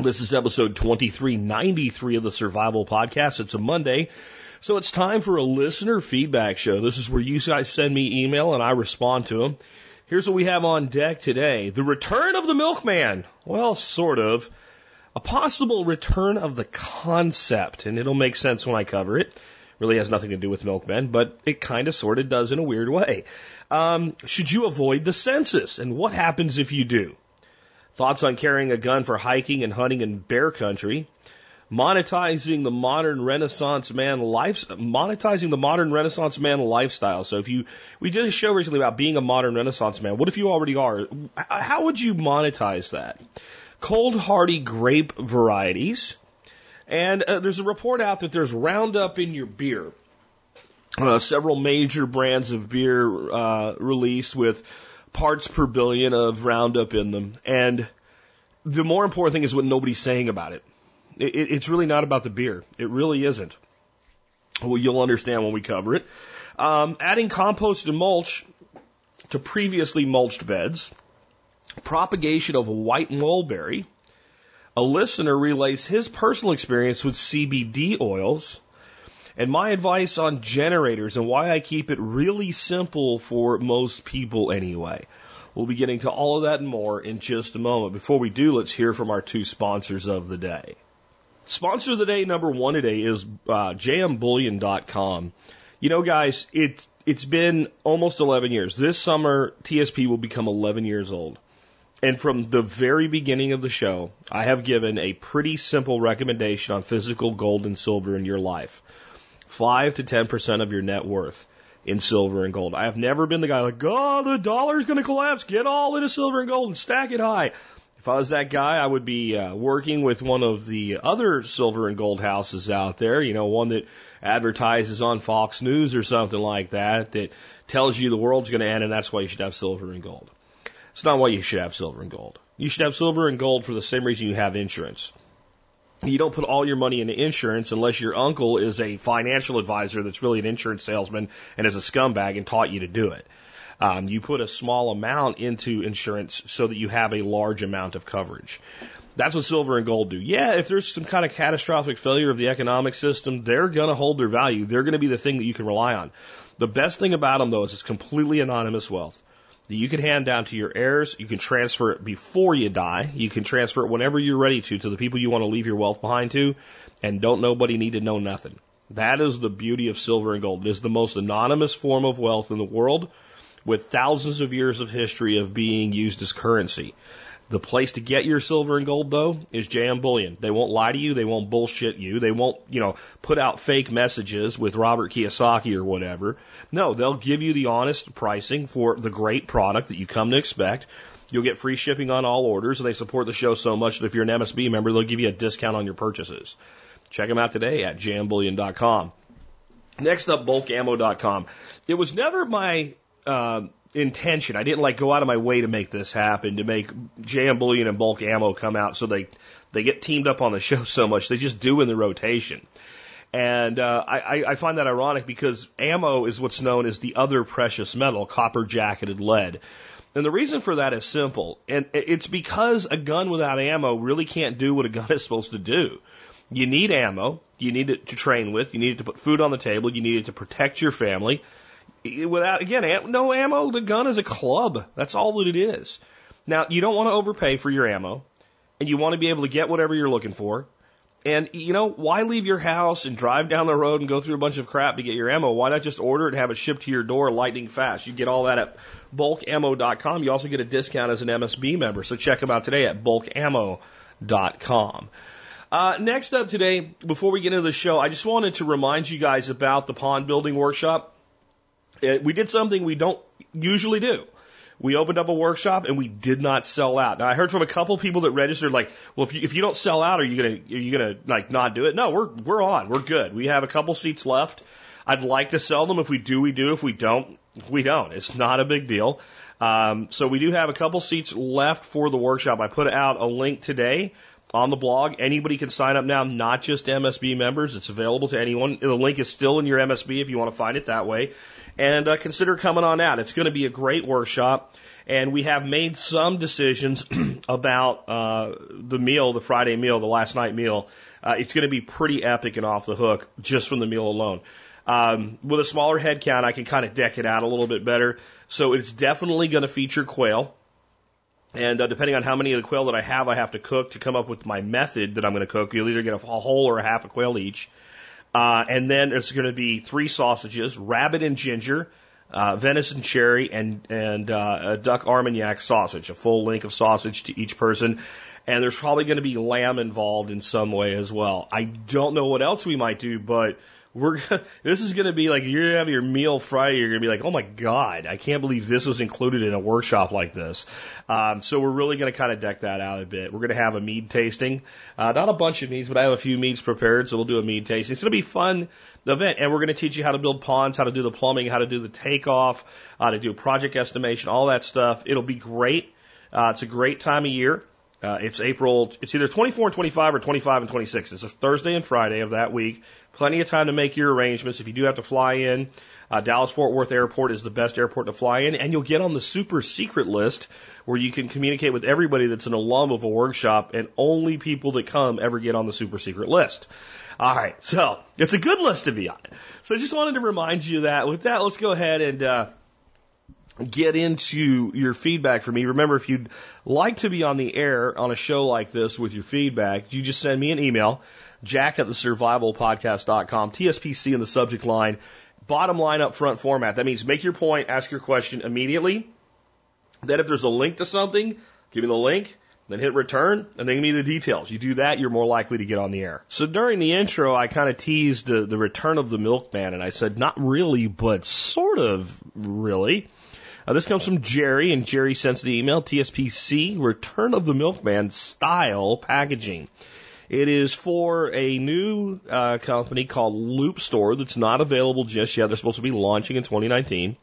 This is episode 2393 of the Survival Podcast. It's a Monday. So it's time for a listener feedback show. This is where you guys send me email and I respond to them. Here's what we have on deck today. The return of the milkman. Well, sort of. A possible return of the concept, and it'll make sense when I cover it. Really has nothing to do with milkmen, but it kind of sort of does in a weird way. Um, should you avoid the census? And what happens if you do? Thoughts on carrying a gun for hiking and hunting in bear country monetizing the modern Renaissance man life, monetizing the modern Renaissance man lifestyle. So if you, we did a show recently about being a modern Renaissance man. What if you already are? How would you monetize that? Cold hardy grape varieties. And uh, there's a report out that there's Roundup in your beer. Uh, several major brands of beer uh, released with parts per billion of Roundup in them. And the more important thing is what nobody's saying about it. It, it's really not about the beer. It really isn't. Well, you'll understand when we cover it. Um, adding compost and mulch to previously mulched beds, propagation of white mulberry. A listener relays his personal experience with CBD oils, and my advice on generators and why I keep it really simple for most people anyway. We'll be getting to all of that and more in just a moment. Before we do, let's hear from our two sponsors of the day. Sponsor of the day number one today is uh, jmbullion.com. You know, guys, it's it's been almost 11 years. This summer, TSP will become 11 years old. And from the very beginning of the show, I have given a pretty simple recommendation on physical gold and silver in your life. 5 to 10% of your net worth in silver and gold. I have never been the guy like, oh, the dollar's going to collapse. Get all into silver and gold and stack it high. If I was that guy, I would be uh, working with one of the other silver and gold houses out there, you know, one that advertises on Fox News or something like that, that tells you the world's going to end and that's why you should have silver and gold. It's not why you should have silver and gold. You should have silver and gold for the same reason you have insurance. You don't put all your money into insurance unless your uncle is a financial advisor that's really an insurance salesman and is a scumbag and taught you to do it. Um, you put a small amount into insurance so that you have a large amount of coverage. That's what silver and gold do. Yeah, if there's some kind of catastrophic failure of the economic system, they're going to hold their value. They're going to be the thing that you can rely on. The best thing about them, though, is it's completely anonymous wealth that you can hand down to your heirs. You can transfer it before you die. You can transfer it whenever you're ready to, to the people you want to leave your wealth behind to, and don't nobody need to know nothing. That is the beauty of silver and gold. It is the most anonymous form of wealth in the world with thousands of years of history of being used as currency. The place to get your silver and gold though is JM Bullion. They won't lie to you. They won't bullshit you. They won't, you know, put out fake messages with Robert Kiyosaki or whatever. No, they'll give you the honest pricing for the great product that you come to expect. You'll get free shipping on all orders and they support the show so much that if you're an MSB member, they'll give you a discount on your purchases. Check them out today at jmbullion.com. Next up, bulkammo.com. It was never my uh, intention. I didn't like go out of my way to make this happen, to make JM Bullion and Bulk Ammo come out so they they get teamed up on the show so much. They just do in the rotation. And uh, I, I find that ironic because ammo is what's known as the other precious metal, copper jacketed lead. And the reason for that is simple. And it's because a gun without ammo really can't do what a gun is supposed to do. You need ammo. You need it to train with. You need it to put food on the table. You need it to protect your family without again no ammo the gun is a club. That's all that it is. Now you don't want to overpay for your ammo and you want to be able to get whatever you're looking for. And you know why leave your house and drive down the road and go through a bunch of crap to get your ammo? Why not just order it and have it shipped to your door lightning fast? You get all that at bulkammo.com you also get a discount as an msb member so check them out today at bulkammo.com uh, next up today, before we get into the show, I just wanted to remind you guys about the pond building workshop. Uh, we did something we don't usually do. we opened up a workshop and we did not sell out. Now I heard from a couple people that registered like, well, if you, if you don't sell out, are you gonna are you gonna like not do it? No, we're we're on. We're good. We have a couple seats left. I'd like to sell them. If we do, we do. If we don't, we don't. It's not a big deal. Um, so we do have a couple seats left for the workshop. I put out a link today on the blog. Anybody can sign up now, not just MSB members. It's available to anyone. The link is still in your MSB if you want to find it that way. And uh, consider coming on out. It's going to be a great workshop. And we have made some decisions about uh, the meal, the Friday meal, the last night meal. Uh, it's going to be pretty epic and off the hook just from the meal alone. Um, with a smaller head count, I can kind of deck it out a little bit better. So it's definitely going to feature quail. And uh, depending on how many of the quail that I have, I have to cook to come up with my method that I'm going to cook. You'll either get a whole or a half a quail each. Uh, and then there's going to be three sausages, rabbit and ginger, uh, venison cherry, and, and uh, a duck armagnac sausage, a full link of sausage to each person. And there's probably going to be lamb involved in some way as well. I don't know what else we might do, but we're this is going to be like you're going to have your meal Friday. You're going to be like, oh my god, I can't believe this was included in a workshop like this. Um, so we're really going to kind of deck that out a bit. We're going to have a mead tasting, uh, not a bunch of meads, but I have a few meads prepared, so we'll do a mead tasting. It's going to be fun event, and we're going to teach you how to build ponds, how to do the plumbing, how to do the takeoff, how to do project estimation, all that stuff. It'll be great. Uh, it's a great time of year. Uh, it's April, it's either 24 and 25 or 25 and 26. It's a Thursday and Friday of that week. Plenty of time to make your arrangements. If you do have to fly in, uh, Dallas Fort Worth Airport is the best airport to fly in, and you'll get on the super secret list where you can communicate with everybody that's an alum of a workshop, and only people that come ever get on the super secret list. All right, so it's a good list to be on. So I just wanted to remind you that. With that, let's go ahead and uh, get into your feedback for me. Remember, if you'd like to be on the air on a show like this with your feedback, you just send me an email jack at the survivalpodcast.com, TSPC in the subject line, bottom line up front format. That means make your point, ask your question immediately. Then if there's a link to something, give me the link, then hit return, and then give me the details. You do that, you're more likely to get on the air. So during the intro, I kind of teased the, the return of the milkman, and I said, not really, but sort of really. Uh, this comes from Jerry, and Jerry sends the email TSPC, Return of the Milkman style packaging. It is for a new uh, company called Loop Store that's not available just yet. They're supposed to be launching in 2019.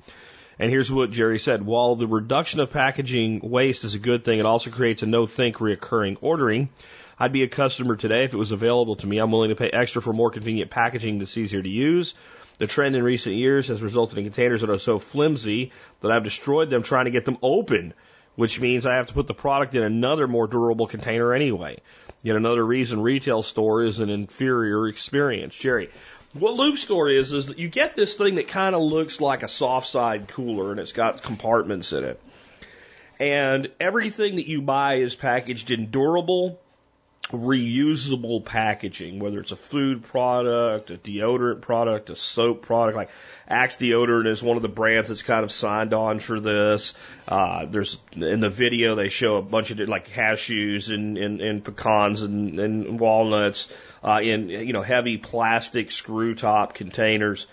And here's what Jerry said. While the reduction of packaging waste is a good thing, it also creates a no-think reoccurring ordering. I'd be a customer today if it was available to me. I'm willing to pay extra for more convenient packaging that's easier to use. The trend in recent years has resulted in containers that are so flimsy that I've destroyed them trying to get them open, which means I have to put the product in another more durable container anyway. Yet another reason retail store is an inferior experience. Jerry, what Loop Store is, is that you get this thing that kind of looks like a soft side cooler and it's got compartments in it. And everything that you buy is packaged in durable, reusable packaging, whether it's a food product, a deodorant product, a soap product, like Axe deodorant is one of the brands that's kind of signed on for this. Uh, there's in the video they show a bunch of like cashews and, and, and pecans and, and walnuts uh, in you know heavy plastic screw top containers.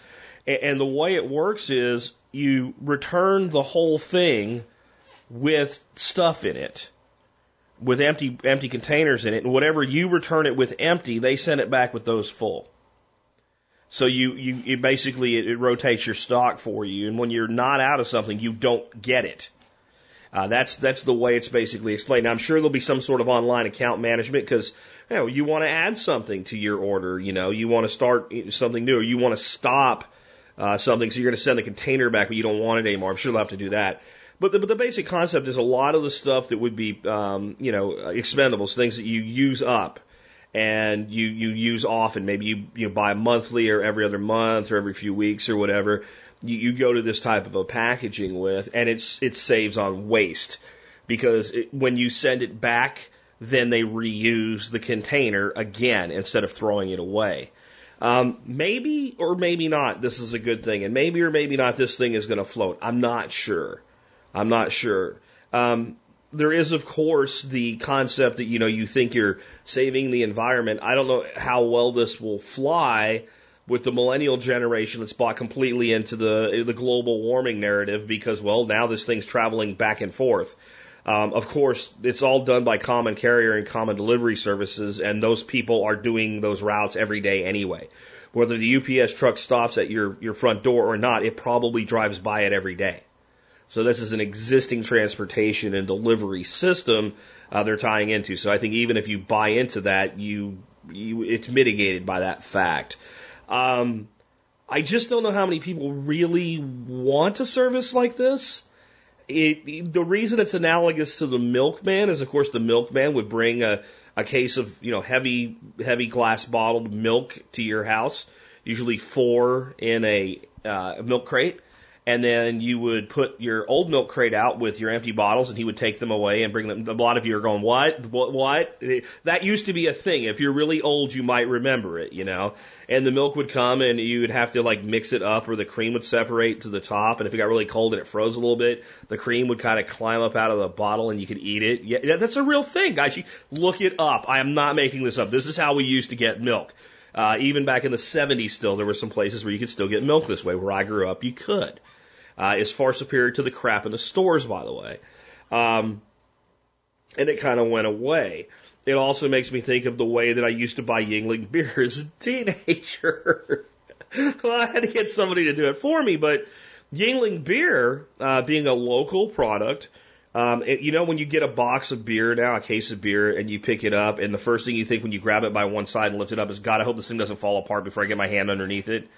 And, and the way it works is you return the whole thing with stuff in it with empty empty containers in it, and whatever you return it with empty, they send it back with those full. So you you it basically it, it rotates your stock for you, and when you're not out of something, you don't get it. Uh, that's that's the way it's basically explained. Now, I'm sure there'll be some sort of online account management because you know you want to add something to your order. You know you want to start something new, or you want to stop uh, something, so you're going to send the container back, but you don't want it anymore. I'm sure they'll have to do that. But the, but the basic concept is a lot of the stuff that would be, um, you know, expendables, things that you use up and you, you use often. Maybe you, you buy monthly or every other month or every few weeks or whatever. You, you go to this type of a packaging with, and it's, it saves on waste because it, when you send it back, then they reuse the container again instead of throwing it away. Um, maybe or maybe not, this is a good thing, and maybe or maybe not, this thing is going to float. I'm not sure. I'm not sure. Um, there is, of course, the concept that, you know, you think you're saving the environment. I don't know how well this will fly, with the millennial generation that's bought completely into the the global warming narrative because well now this thing's traveling back and forth. Um, of course, it's all done by common carrier and common delivery services, and those people are doing those routes every day anyway. Whether the UPS truck stops at your, your front door or not, it probably drives by it every day. So this is an existing transportation and delivery system uh, they're tying into. So I think even if you buy into that, you, you it's mitigated by that fact. Um, I just don't know how many people really want a service like this. It, the reason it's analogous to the milkman is, of course, the milkman would bring a, a case of you know heavy heavy glass bottled milk to your house, usually four in a uh, milk crate, and then you would put your old milk crate out with your empty bottles, and he would take them away and bring them. A lot of you are going, "What? What? What?" That used to be a thing. If you're really old, you might remember it, you know. And the milk would come, and you would have to like mix it up, or the cream would separate to the top. And if it got really cold and it froze a little bit, the cream would kind of climb up out of the bottle, and you could eat it. Yeah, that's a real thing, guys. You look it up. I am not making this up. This is how we used to get milk. Uh, even back in the 70s, still there were some places where you could still get milk this way. Where I grew up, you could. Uh, is far superior to the crap in the stores, by the way. Um, and it kind of went away. It also makes me think of the way that I used to buy Yuengling beer as a teenager. well, I had to get somebody to do it for me, but Yuengling beer, uh, being a local product, um, it, you know, when you get a box of beer now, a case of beer, and you pick it up, and the first thing you think when you grab it by one side and lift it up is, God, I hope this thing doesn't fall apart before I get my hand underneath it.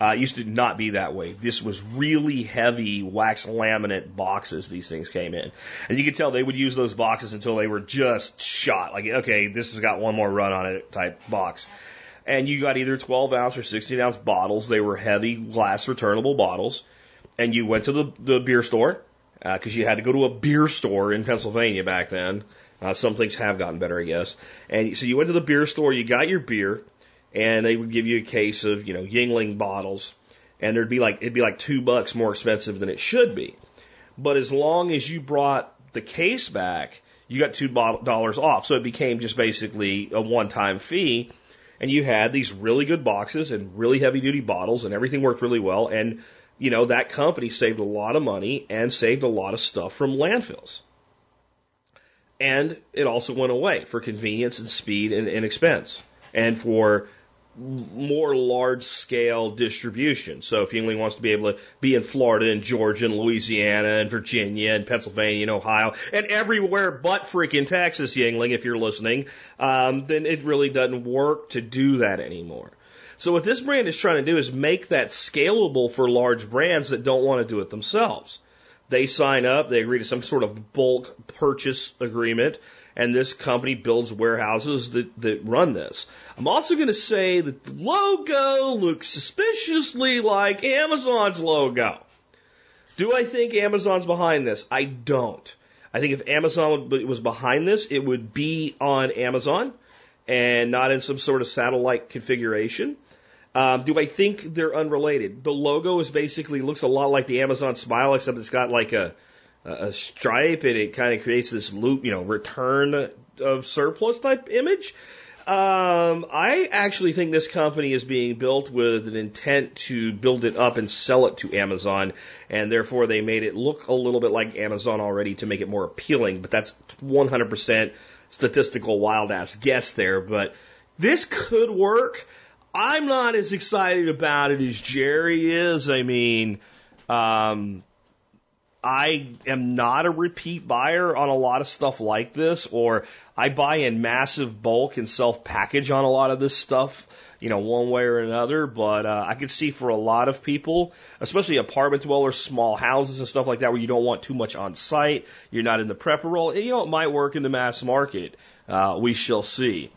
Uh, it used to not be that way. This was really heavy wax laminate boxes these things came in. And you could tell they would use those boxes until they were just shot. Like, okay, this has got one more run on it type box. And you got either 12 ounce or 16 ounce bottles. They were heavy glass returnable bottles. And you went to the, the beer store, because uh, you had to go to a beer store in Pennsylvania back then. Uh, some things have gotten better, I guess. And so you went to the beer store, you got your beer, and they would give you a case of, you know, Yuengling bottles, and there'd be like, it'd be like two bucks more expensive than it should be. But as long as you brought the case back, you got two dollars off. So it became just basically a one-time fee, and you had these really good boxes and really heavy-duty bottles, and everything worked really well. And you know that company saved a lot of money and saved a lot of stuff from landfills. And it also went away for convenience and speed and, and expense, and for more large scale distribution. So if Yuengling wants to be able to be in Florida and Georgia and Louisiana and Virginia and Pennsylvania and Ohio and everywhere but freaking Texas, Yuengling, if you're listening, um, then it really doesn't work to do that anymore. So what this brand is trying to do is make that scalable for large brands that don't want to do it themselves. They sign up, they agree to some sort of bulk purchase agreement, and this company builds warehouses that, that run this. I'm also going to say that the logo looks suspiciously like Amazon's logo. Do I think Amazon's behind this? I don't. I think if Amazon was behind this, it would be on Amazon and not in some sort of satellite configuration. Um, do I think they're unrelated? The logo is basically looks a lot like the Amazon smile, except it's got like a a stripe and it kind of creates this loop, you know, return of surplus type image. Um, I actually think this company is being built with an intent to build it up and sell it to Amazon, and therefore they made it look a little bit like Amazon already to make it more appealing. But that's 100% statistical wild ass guess there. But this could work. I'm not as excited about it as Jerry is. I mean, um, I am not a repeat buyer on a lot of stuff like this, or I buy in massive bulk and self package on a lot of this stuff, you know, one way or another. But uh, I could see for a lot of people, especially apartment dwellers, small houses and stuff like that, where you don't want too much on site, you're not in the prepper role, you know, it might work in the mass market. Uh, we shall see.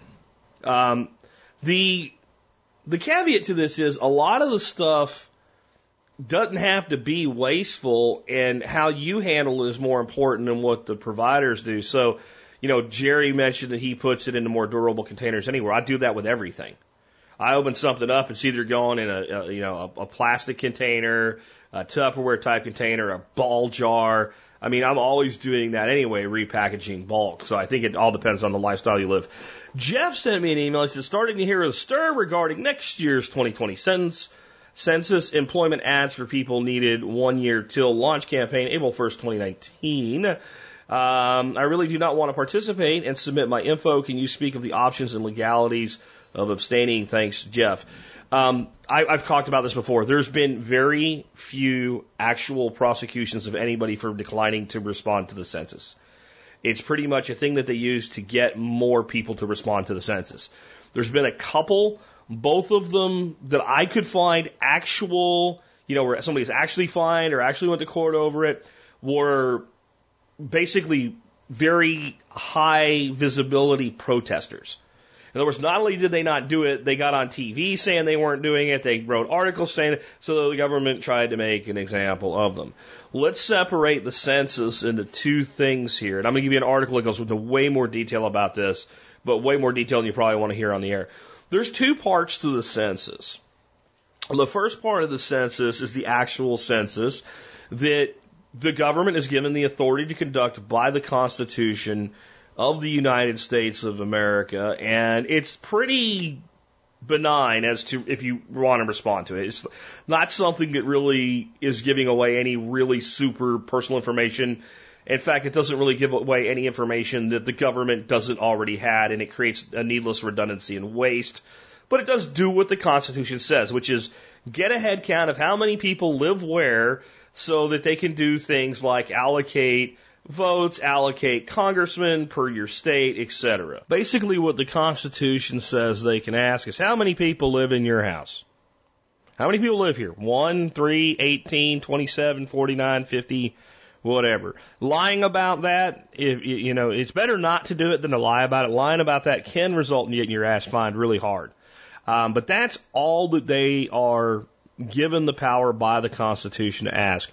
Um, the the caveat to this is a lot of the stuff doesn't have to be wasteful and how you handle it is more important than what the providers do. So, you know, Jerry mentioned that he puts it into more durable containers anywhere. I do that with everything. I open something up, it's either going in a, a you know a, a plastic container, a Tupperware type container, a ball jar. I mean, I'm always doing that anyway, repackaging bulk. So I think it all depends on the lifestyle you live. Jeff sent me an email. He said, starting to hear a stir regarding next year's 2020 census. Census employment ads for people needed one year till launch campaign, April 1st, 2019. Um, I really do not want to participate and submit my info. Can you speak of the options and legalities of abstaining? Thanks, Jeff. Um, I, I've talked about this before. There's been very few actual prosecutions of anybody for declining to respond to the census. It's pretty much a thing that they use to get more people to respond to the census. There's been a couple, both of them that I could find actual, you know, where somebody's actually fined or actually went to court over it, were basically very high visibility protesters. In other words, not only did they not do it, they got on TV saying they weren't doing it. They wrote articles saying it, so the government tried to make an example of them. Let's separate the census into two things here. And I'm going to give you an article that goes into way more detail about this, but way more detail than you probably want to hear on the air. There's two parts to the census. The first part of the census is the actual census that the government is given the authority to conduct by the Constitution of the United States of America, and it's pretty benign as to if you want to respond to it. It's not something that really is giving away any really super personal information. In fact, it doesn't really give away any information that the government doesn't already had, and it creates a needless redundancy and waste. But it does do what the Constitution says, which is get a head count of how many people live where so that they can do things like allocate votes, allocate congressmen per your state, etc. Basically, what the Constitution says they can ask is how many people live in your house? How many people live here? 1, 3, 18, 27, 49, 50, whatever. Lying about that, if you know, it's better not to do it than to lie about it. Lying about that can result in getting your ass fined really hard. Um, but that's all that they are given the power by the Constitution to ask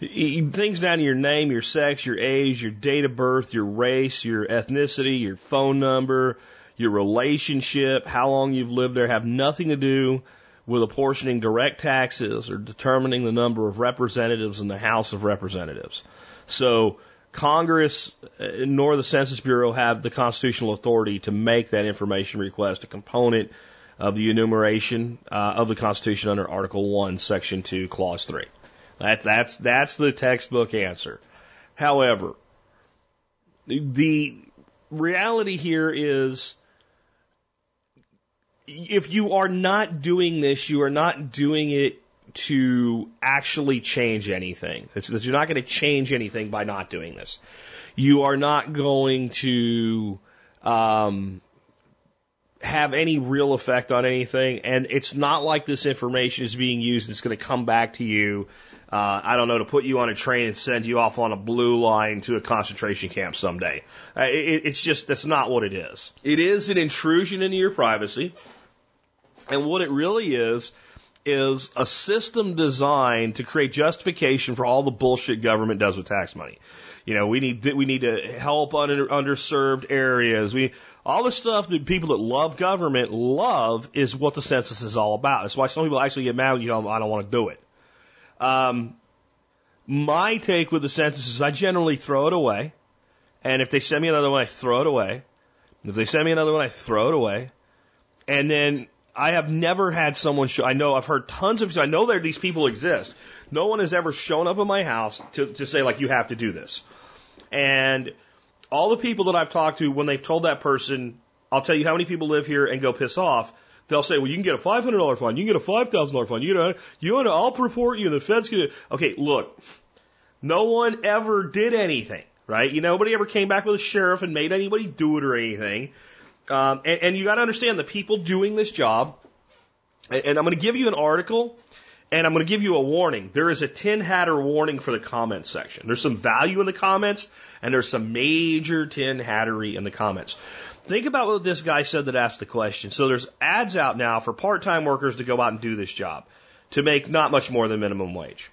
things down to your name, your sex, your age, your date of birth, your race, your ethnicity, your phone number, your relationship, how long you've lived there have nothing to do with apportioning direct taxes or determining the number of representatives in the House of Representatives. So Congress uh, nor the Census Bureau have the constitutional authority to make that information request a component of the enumeration uh, of the Constitution under Article 1, Section 2, Clause 3. That, that's, that's the textbook answer. However, the reality here is if you are not doing this, you are not doing it to actually change anything. It's you're not going to change anything by not doing this. You are not going to um, have any real effect on anything, and it's not like this information is being used. It's going to come back to you uh, I don't know, to put you on a train and send you off on a blue line to a concentration camp someday. Uh, it, it's just, that's not what it is. It is an intrusion into your privacy. And what it really is, is a system designed to create justification for all the bullshit government does with tax money. You know, we need we need to help under, underserved areas. We all the stuff that people that love government love is what the census is all about. That's why some people actually get mad you them, I don't want to do it. Um, my take with the census is I generally throw it away. And if they send me another one, I throw it away. If they send me another one, I throw it away. And then I have never had someone show, I know I've heard tons of, I know that these people exist. No one has ever shown up at my house to, to say like, you have to do this. And all the people that I've talked to, when they've told that person, I'll tell you how many people live here and go piss off, They'll say, well, you can get a $500 fine. You can get a $5,000 fine. You know, you know, I'll report you and the Fed's to, okay, look, no one ever did anything, right? You know, nobody ever came back with a sheriff and made anybody do it or anything. Um, and, and you got to understand the people doing this job, and, I'm going to give you an article and I'm going to give you a warning. There is a tin hatter warning for the comments section. There's some value in the comments, and there's some major tin hattery in the comments. Think about what this guy said that asked the question. So there's ads out now for part-time workers to go out and do this job to make not much more than minimum wage.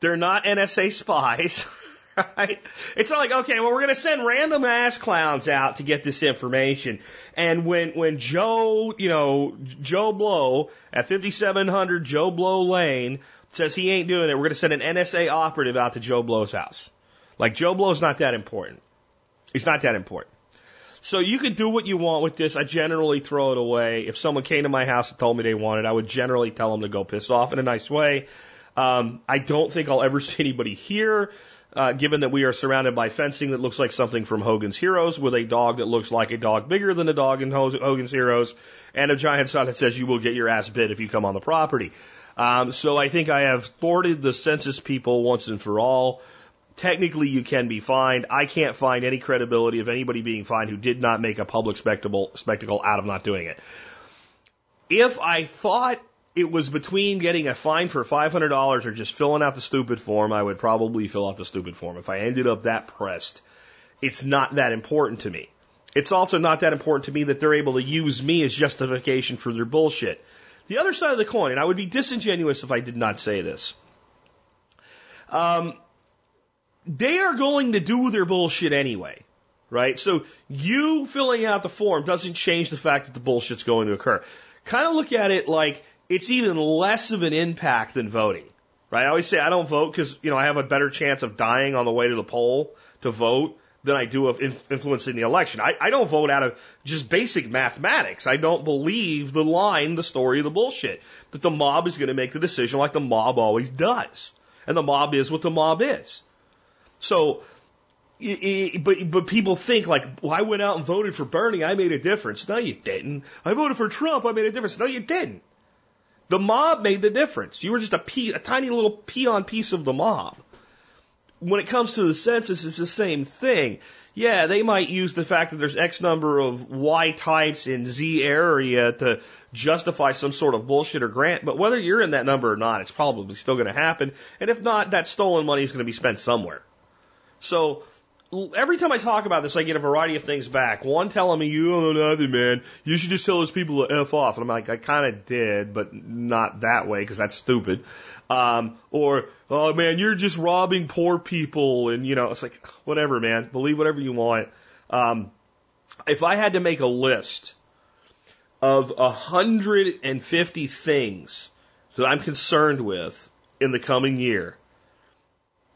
They're not NSA spies, right? It's not like, okay, well, we're going to send random ass clowns out to get this information. And when, when Joe, you know, Joe Blow at 5700 Joe Blow Lane says he ain't doing it. We're going to send an NSA operative out to Joe Blow's house. Like Joe Blow's not that important. He's not that important. So you can do what you want with this. I generally throw it away. If someone came to my house and told me they wanted, I would generally tell them to go piss off in a nice way. Um, I don't think I'll ever see anybody here, uh, given that we are surrounded by fencing that looks like something from Hogan's Heroes, with a dog that looks like a dog bigger than a dog in Hogan's Heroes, and a giant sign that says you will get your ass bit if you come on the property. Um, so I think I have thwarted the census people once and for all. Technically, you can be fined. I can't find any credibility of anybody being fined who did not make a public spectacle, spectacle out of not doing it. If I thought it was between getting a fine for $500 or just filling out the stupid form, I would probably fill out the stupid form. If I ended up that pressed, it's not that important to me. It's also not that important to me that they're able to use me as justification for their bullshit. The other side of the coin, and I would be disingenuous if I did not say this. Um, they are going to do their bullshit anyway, right? So you filling out the form doesn't change the fact that the bullshit's going to occur. Kind of look at it like it's even less of an impact than voting, right? I always say I don't vote because, you know, I have a better chance of dying on the way to the poll to vote than I do of influencing the election. I, I don't vote out of just basic mathematics. I don't believe the line, the story, the bullshit that the mob is going to make the decision like the mob always does. And the mob is what the mob is. So, but but people think like, well, I went out and voted for Bernie, I made a difference. No, you didn't. I voted for Trump, I made a difference. No, you didn't. The mob made the difference. You were just a pea, a tiny little peon piece of the mob when it comes to the census, it's the same thing. Yeah, they might use the fact that there's X number of Y types in Z area to justify some sort of bullshit or grant, but whether you're in that number or not, it's probably still going to happen. And if not, that stolen money is going to be spent somewhere. So every time I talk about this, I get a variety of things back. One telling me, you don't know nothing, man. You should just tell those people to F off. And I'm like, I kind of did, but not that way because that's stupid. Um, or, oh man, you're just robbing poor people. And, you know, it's like, whatever, man. Believe whatever you want. Um, if I had to make a list of 150 things that I'm concerned with in the coming year,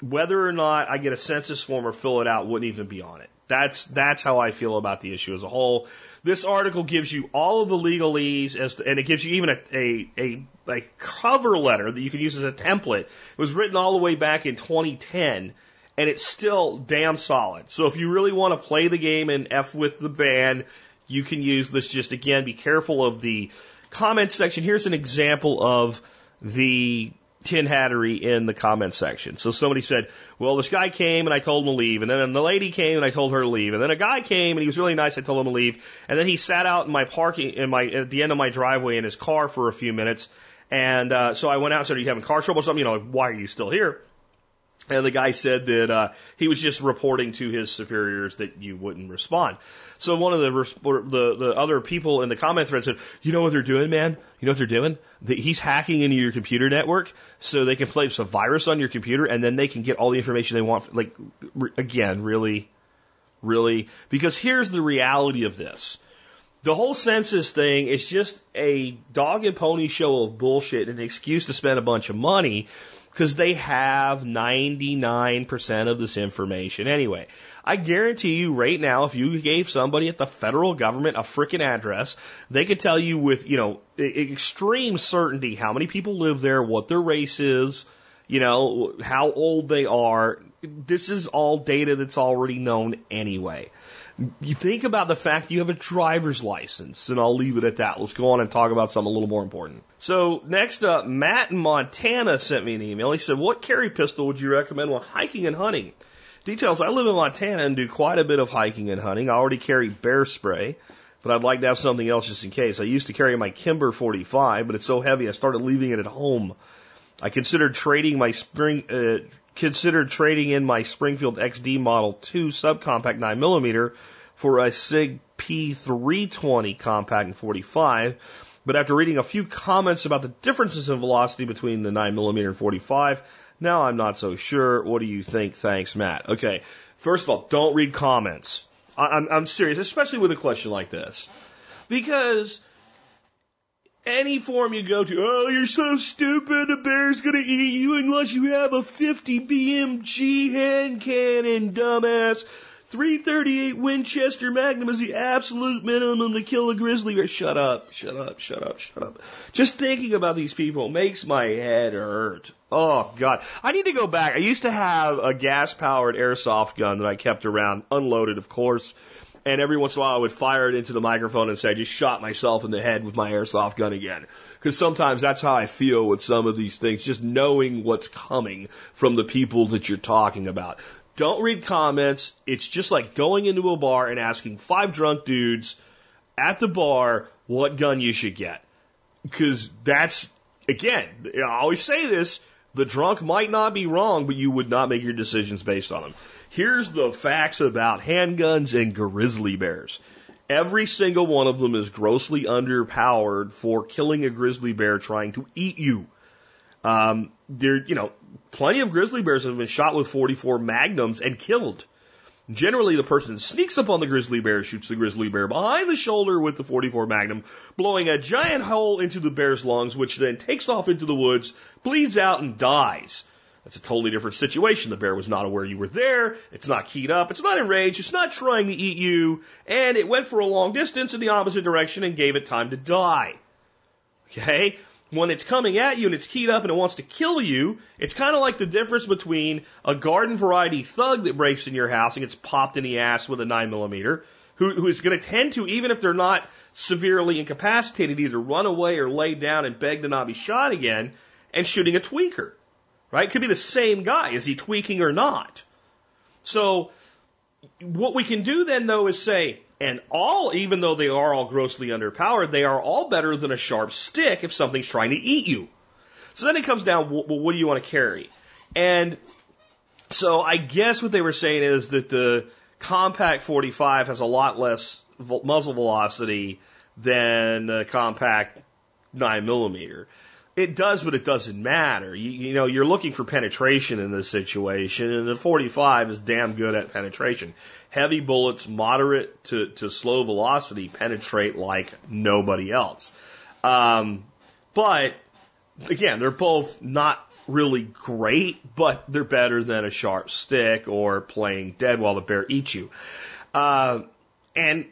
whether or not I get a census form or fill it out wouldn't even be on it. That's that's how I feel about the issue as a whole. This article gives you all of the legalese as to, and it gives you even a, a, a, a cover letter that you can use as a template. It was written all the way back in 2010 and it's still damn solid. So if you really want to play the game and F with the band, you can use this. Just again, be careful of the comment section. Here's an example of the tin hattery in the comment section. So somebody said, well, this guy came and I told him to leave. And then the lady came and I told her to leave. And then a guy came and he was really nice. I told him to leave. And then he sat out in my parking, in my, at the end of my driveway in his car for a few minutes. And, uh, so I went out and said, are you having car trouble or something? You know, why are you still here? And the guy said that uh, he was just reporting to his superiors that you wouldn't respond. So one of the, the the other people in the comment thread said, "You know what they're doing, man? You know what they're doing? He's hacking into your computer network so they can place a virus on your computer, and then they can get all the information they want. Like again, really, really, because here's the reality of this." The whole census thing is just a dog and pony show of bullshit, and an excuse to spend a bunch of money because they have 99% of this information anyway. I guarantee you right now, if you gave somebody at the federal government a freaking address, they could tell you with, you know, extreme certainty how many people live there, what their race is, you know, how old they are. This is all data that's already known anyway. You think about the fact you have a driver's license, and I'll leave it at that. Let's go on and talk about something a little more important. So next up, Matt in Montana sent me an email. He said, "What carry pistol would you recommend when hiking and hunting?" Details: I live in Montana and do quite a bit of hiking and hunting. I already carry bear spray, but I'd like to have something else just in case. I used to carry my Kimber 45, but it's so heavy I started leaving it at home. I considered trading my spring. Uh, considered trading in my Springfield XD Model 2 subcompact 9mm for a SIG P320 compact and 45. But after reading a few comments about the differences in velocity between the 9mm and 45, now I'm not so sure. What do you think? Thanks, Matt. Okay. First of all, don't read comments. I'm, I'm serious, especially with a question like this. Because any forum you go to, oh, you're so stupid, a bear's gonna eat you unless you have a 50 BMG hand cannon, dumbass. 338 Winchester Magnum is the absolute minimum to kill a grizzly bear. Shut up, shut up, shut up, shut up. Just thinking about these people makes my head hurt. Oh God. I need to go back. I used to have a gas powered airsoft gun that I kept around, unloaded of course. And every once in a while I would fire it into the microphone and say, I just shot myself in the head with my airsoft gun again. Because sometimes that's how I feel with some of these things, just knowing what's coming from the people that you're talking about. Don't read comments. It's just like going into a bar and asking five drunk dudes at the bar what gun you should get. Because that's, again, I always say this, the drunk might not be wrong, but you would not make your decisions based on them. Here's the facts about handguns and grizzly bears. Every single one of them is grossly underpowered for killing a grizzly bear trying to eat you. Um, there, you know, plenty of grizzly bears have been shot with 44 magnums and killed. Generally, the person sneaks up on the grizzly bear, shoots the grizzly bear behind the shoulder with the 44 Magnum, blowing a giant hole into the bear's lungs, which then takes off into the woods, bleeds out, and dies. That's a totally different situation. The bear was not aware you were there. It's not keyed up. It's not enraged. It's not trying to eat you. And it went for a long distance in the opposite direction and gave it time to die. Okay? when it's coming at you and it's keyed up and it wants to kill you, it's kind of like the difference between a garden variety thug that breaks in your house and gets popped in the ass with a 9 millimeter, who, who is going to tend to, even if they're not severely incapacitated, either run away or lay down and beg to not be shot again, and shooting a tweaker. Right? It Could be the same guy. Is he tweaking or not? So, what we can do then, though, is say, and all, even though they are all grossly underpowered, they are all better than a sharp stick if something's trying to eat you. So then it comes down, well, what do you want to carry? And so I guess what they were saying is that the compact 45 has a lot less muzzle velocity than a compact 9 millimeter. It does, but it doesn't matter. You, you know, you're looking for penetration in this situation, and the 45 is damn good at penetration. Heavy bullets, moderate to, to slow velocity, penetrate like nobody else. Um, but again, they're both not really great, but they're better than a sharp stick or playing dead while the bear eats you. Uh, and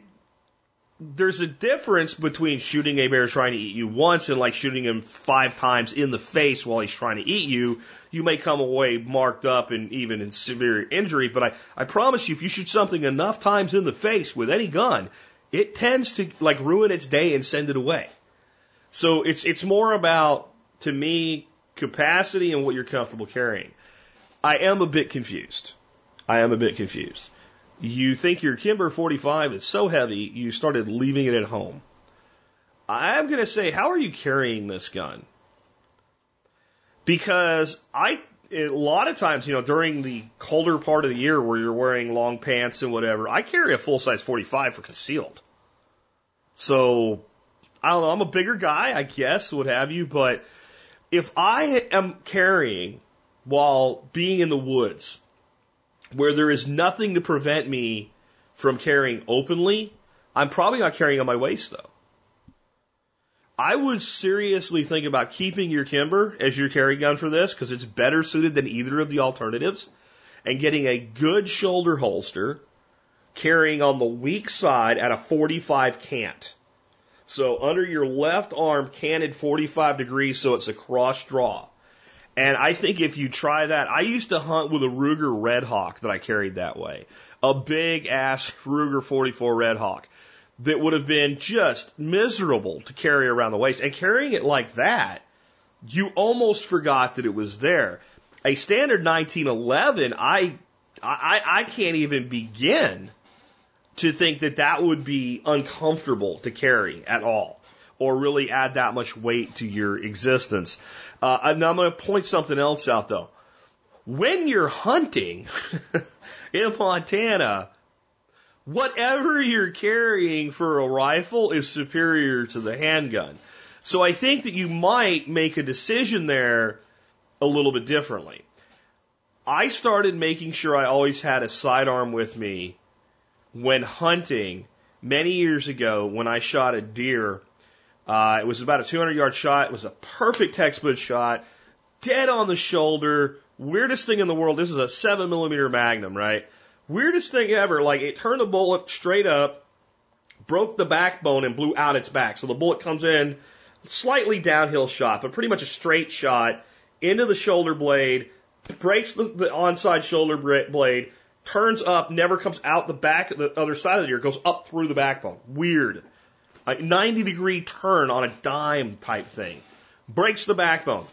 there's a difference between shooting a bear trying to eat you once and like shooting him five times in the face while he's trying to eat you. You may come away marked up and even in severe injury, but I, I promise you, if you shoot something enough times in the face with any gun, it tends to like ruin its day and send it away. So it's, it's more about, to me, capacity and what you're comfortable carrying. I am a bit confused. I am a bit confused. You think your Kimber 45 is so heavy, you started leaving it at home. I'm going to say, how are you carrying this gun? Because I, a lot of times, you know, during the colder part of the year where you're wearing long pants and whatever, I carry a full size 45 for concealed. So, I don't know, I'm a bigger guy, I guess, what have you, but if I am carrying while being in the woods, where there is nothing to prevent me from carrying openly, I'm probably not carrying on my waist though. I would seriously think about keeping your Kimber as your carry gun for this because it's better suited than either of the alternatives and getting a good shoulder holster carrying on the weak side at a 45 cant. So under your left arm canted 45 degrees so it's a cross draw. And I think if you try that, I used to hunt with a Ruger Red Hawk that I carried that way. A big ass Ruger 44 Red Hawk that would have been just miserable to carry around the waist. And carrying it like that, you almost forgot that it was there. A standard 1911, I, I, I can't even begin to think that that would be uncomfortable to carry at all or really add that much weight to your existence. Uh, and I'm going to point something else out though. When you're hunting in Montana, whatever you're carrying for a rifle is superior to the handgun. So I think that you might make a decision there a little bit differently. I started making sure I always had a sidearm with me when hunting many years ago when I shot a deer Uh, it was about a 200 yard shot. It was a perfect textbook shot, dead on the shoulder. Weirdest thing in the world. This is a seven millimeter Magnum, right? Weirdest thing ever. Like it turned the bullet straight up, broke the backbone and blew out its back. So the bullet comes in, slightly downhill shot, but pretty much a straight shot into the shoulder blade, breaks the, the onside shoulder blade, turns up, never comes out the back the other side of the ear, goes up through the backbone. Weird. A 90 degree turn on a dime type thing. Breaks the backbone.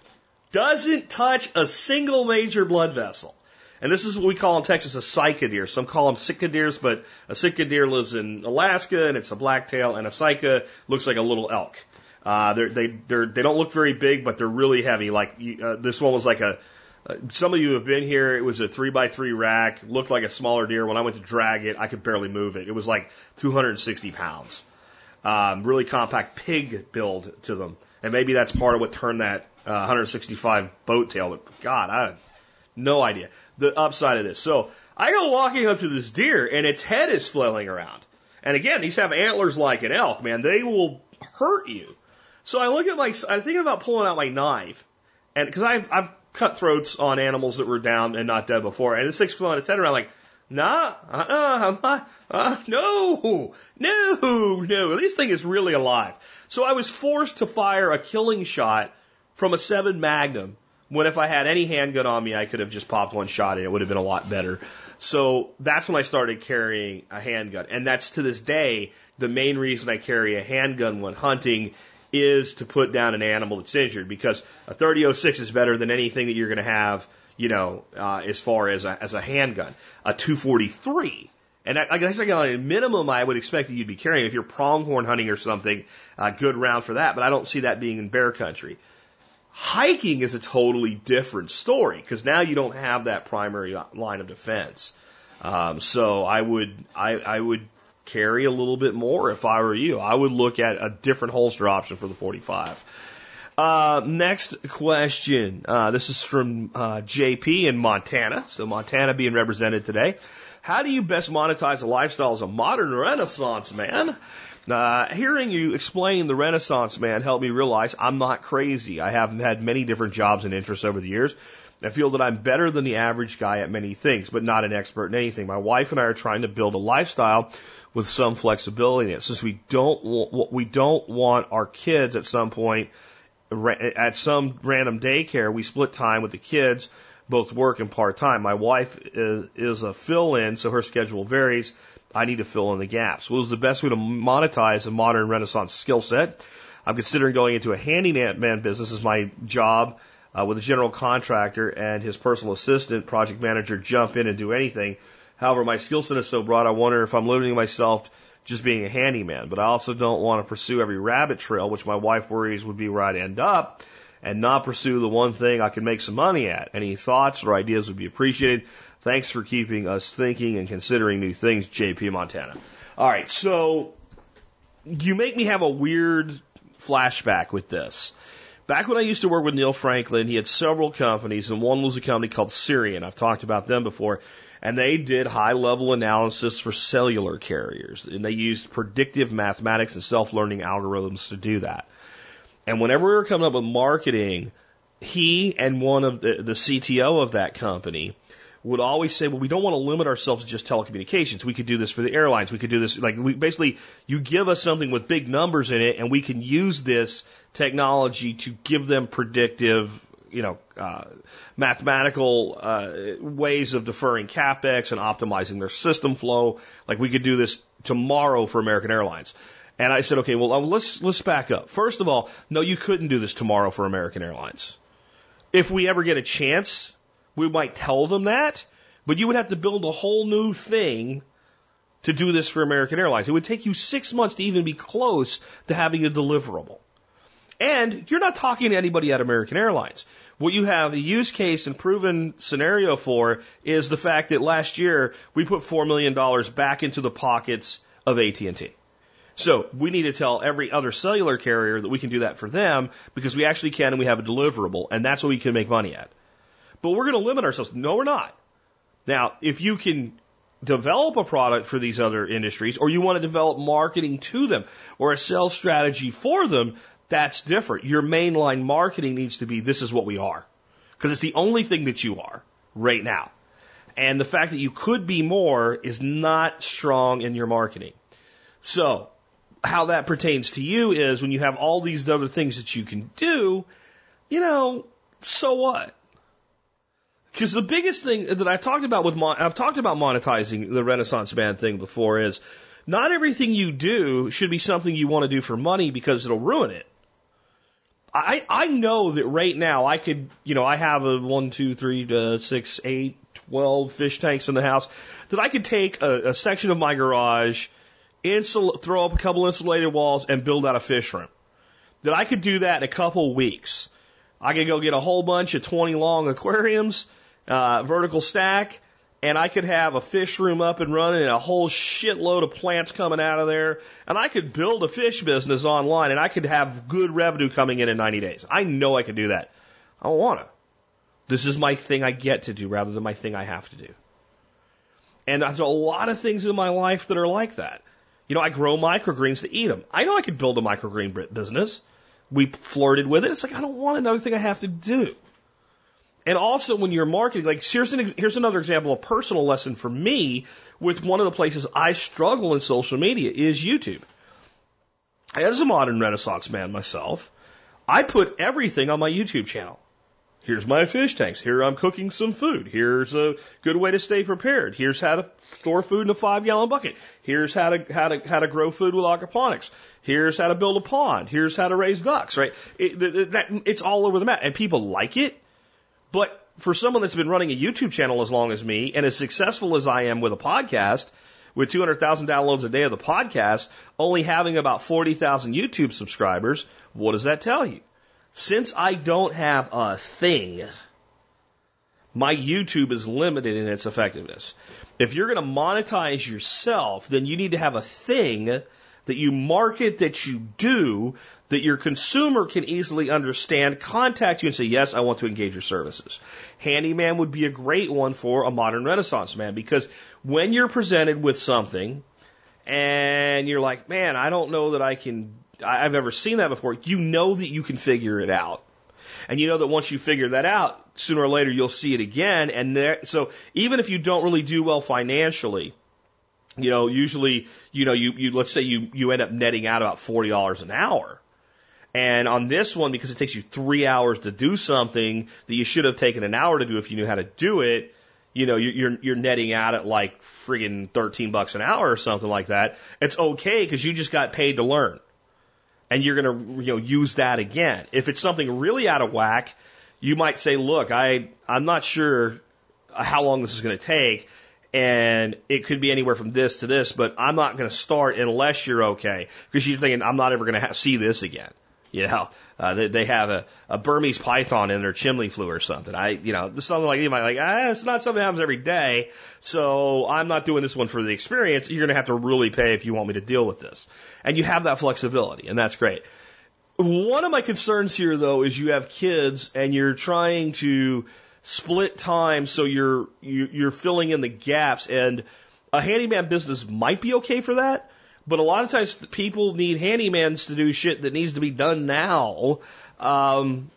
Doesn't touch a single major blood vessel. And this is what we call in Texas a Sika deer. Some call them Sitka deers, but a Sitka deer lives in Alaska and it's a blacktail, and a Sika looks like a little elk. Uh, they're, they they're, they don't look very big, but they're really heavy. Like uh, this one was like a. Uh, some of you have been here. It was a three by three rack. Looked like a smaller deer. When I went to drag it, I could barely move it. It was like 260 pounds. Um, really compact pig build to them, and maybe that's part of what turned that uh, 165 boat tail. But God, I have no idea the upside of this. So I go walking up to this deer, and its head is flailing around. And again, these have antlers like an elk, man. They will hurt you. So I look at my, I'm thinking about pulling out my knife, and because I've I've cut throats on animals that were down and not dead before, and this thing's flowing its head around like, nah, uh-uh, I'm not, uh, no, no, no, this thing is really alive. So I was forced to fire a killing shot from a seven Magnum. When if I had any handgun on me, I could have just popped one shot and it would have been a lot better. So that's when I started carrying a handgun, and that's to this day the main reason I carry a handgun when hunting is to put down an animal that's injured because a 3006 is better than anything that you're going to have, you know, uh, as far as a, as a handgun. A 243. And I, I guess like a minimum, I would expect that you'd be carrying if you're pronghorn hunting or something, a good round for that. But I don't see that being in bear country. Hiking is a totally different story because now you don't have that primary line of defense. Um, so I would I, I would carry a little bit more if I were you. I would look at a different holster option for the 45. Uh, next question. Uh, this is from uh, JP in Montana. So Montana being represented today. How do you best monetize a lifestyle as a modern Renaissance man? Uh, hearing you explain the Renaissance man helped me realize I'm not crazy. I have had many different jobs and interests over the years. I feel that I'm better than the average guy at many things, but not an expert in anything. My wife and I are trying to build a lifestyle with some flexibility in it. Since we don't we don't want our kids at some point at some random daycare, we split time with the kids, both work and part time. My wife is, is a fill in, so her schedule varies. I need to fill in the gaps. What is the best way to monetize a modern Renaissance skill set? I'm considering going into a handyman business as my job uh, with a general contractor and his personal assistant, project manager, jump in and do anything. However, my skill set is so broad, I wonder if I'm limiting myself just being a handyman. But I also don't want to pursue every rabbit trail, which my wife worries would be where I'd end up, and not pursue the one thing I can make some money at. Any thoughts or ideas would be appreciated. Thanks for keeping us thinking and considering new things, JP Montana. All right, so you make me have a weird flashback with this. Back when I used to work with Neil Franklin, he had several companies, and one was a company called Sirian. I've talked about them before and they did high level analysis for cellular carriers. And they used predictive mathematics and self learning algorithms to do that. And whenever we were coming up with marketing, he and one of the, the CTO of that company would always say, well, we don't want to limit ourselves to just telecommunications. We could do this for the airlines. We could do this, like, we basically, you give us something with big numbers in it, and we can use this technology to give them predictive you know, uh, mathematical uh, ways of deferring capex and optimizing their system flow. Like we could do this tomorrow for American Airlines. And I said, okay, well, uh, let's let's back up. First of all, no, you couldn't do this tomorrow for American Airlines. If we ever get a chance, we might tell them that, but you would have to build a whole new thing to do this for American Airlines. It would take you six months to even be close to having a deliverable. And you're not talking to anybody at American Airlines. What you have a use case and proven scenario for is the fact that last year we put $4 million back into the pockets of AT&T. So we need to tell every other cellular carrier that we can do that for them because we actually can and we have a deliverable and that's what we can make money at. But we're going to limit ourselves. No, we're not. Now, if you can develop a product for these other industries or you want to develop marketing to them or a sales strategy for them, that's different. Your mainline marketing needs to be this is what we are. Because it's the only thing that you are right now. And the fact that you could be more is not strong in your marketing. So, how that pertains to you is when you have all these other things that you can do, you know, so what? Because the biggest thing that I've talked about with, mon- I've talked about monetizing the Renaissance man thing before is not everything you do should be something you want to do for money because it'll ruin it. I, I know that right now I could, you know, I have a one, two, three, to six, eight, twelve fish tanks in the house that I could take a, a section of my garage, insul- throw up a couple insulated walls and build out a fish room. That I could do that in a couple weeks. I could go get a whole bunch of 20 long aquariums, uh, vertical stack, and I could have a fish room up and running and a whole shitload of plants coming out of there. And I could build a fish business online and I could have good revenue coming in in 90 days. I know I could do that. I don't want to. This is my thing I get to do rather than my thing I have to do. And there's a lot of things in my life that are like that. You know, I grow microgreens to eat them. I know I could build a microgreen business. We flirted with it. It's like, I don't want another thing I have to do. And also when you're marketing, like here's, an, here's another example, a personal lesson for me with one of the places I struggle in social media is YouTube. As a modern renaissance man myself, I put everything on my YouTube channel. Here's my fish tanks. Here I'm cooking some food. Here's a good way to stay prepared. Here's how to store food in a five gallon bucket. Here's how to, how to, how to grow food with aquaponics. Here's how to build a pond. Here's how to raise ducks, right? It, that, it's all over the map and people like it but for someone that's been running a YouTube channel as long as me and as successful as I am with a podcast, with 200,000 downloads a day of the podcast, only having about 40,000 YouTube subscribers, what does that tell you? Since I don't have a thing, my YouTube is limited in its effectiveness. If you're going to monetize yourself, then you need to have a thing that you market that you do that your consumer can easily understand, contact you and say, yes, I want to engage your services. Handyman would be a great one for a modern renaissance man because when you're presented with something and you're like, man, I don't know that I can, I've ever seen that before, you know that you can figure it out. And you know that once you figure that out, sooner or later you'll see it again. And there, so even if you don't really do well financially, you know, usually, you know, you, you let's say you, you end up netting out about $40 an hour. And on this one, because it takes you three hours to do something that you should have taken an hour to do if you knew how to do it, you know, you're, you're netting out at like friggin' 13 bucks an hour or something like that. It's okay because you just got paid to learn. And you're going to, you know, use that again. If it's something really out of whack, you might say, look, I, I'm not sure how long this is going to take and it could be anywhere from this to this, but I'm not going to start unless you're okay because you're thinking I'm not ever going to see this again. You know, uh, they, they have a, a Burmese python in their chimney flue or something. I, you know, something like you might like, ah, it's not something that happens every day. So I'm not doing this one for the experience. You're going to have to really pay if you want me to deal with this. And you have that flexibility and that's great. One of my concerns here though is you have kids and you're trying to split time so you're, you're filling in the gaps and a handyman business might be okay for that but a lot of times people need handymans to do shit that needs to be done now. Um,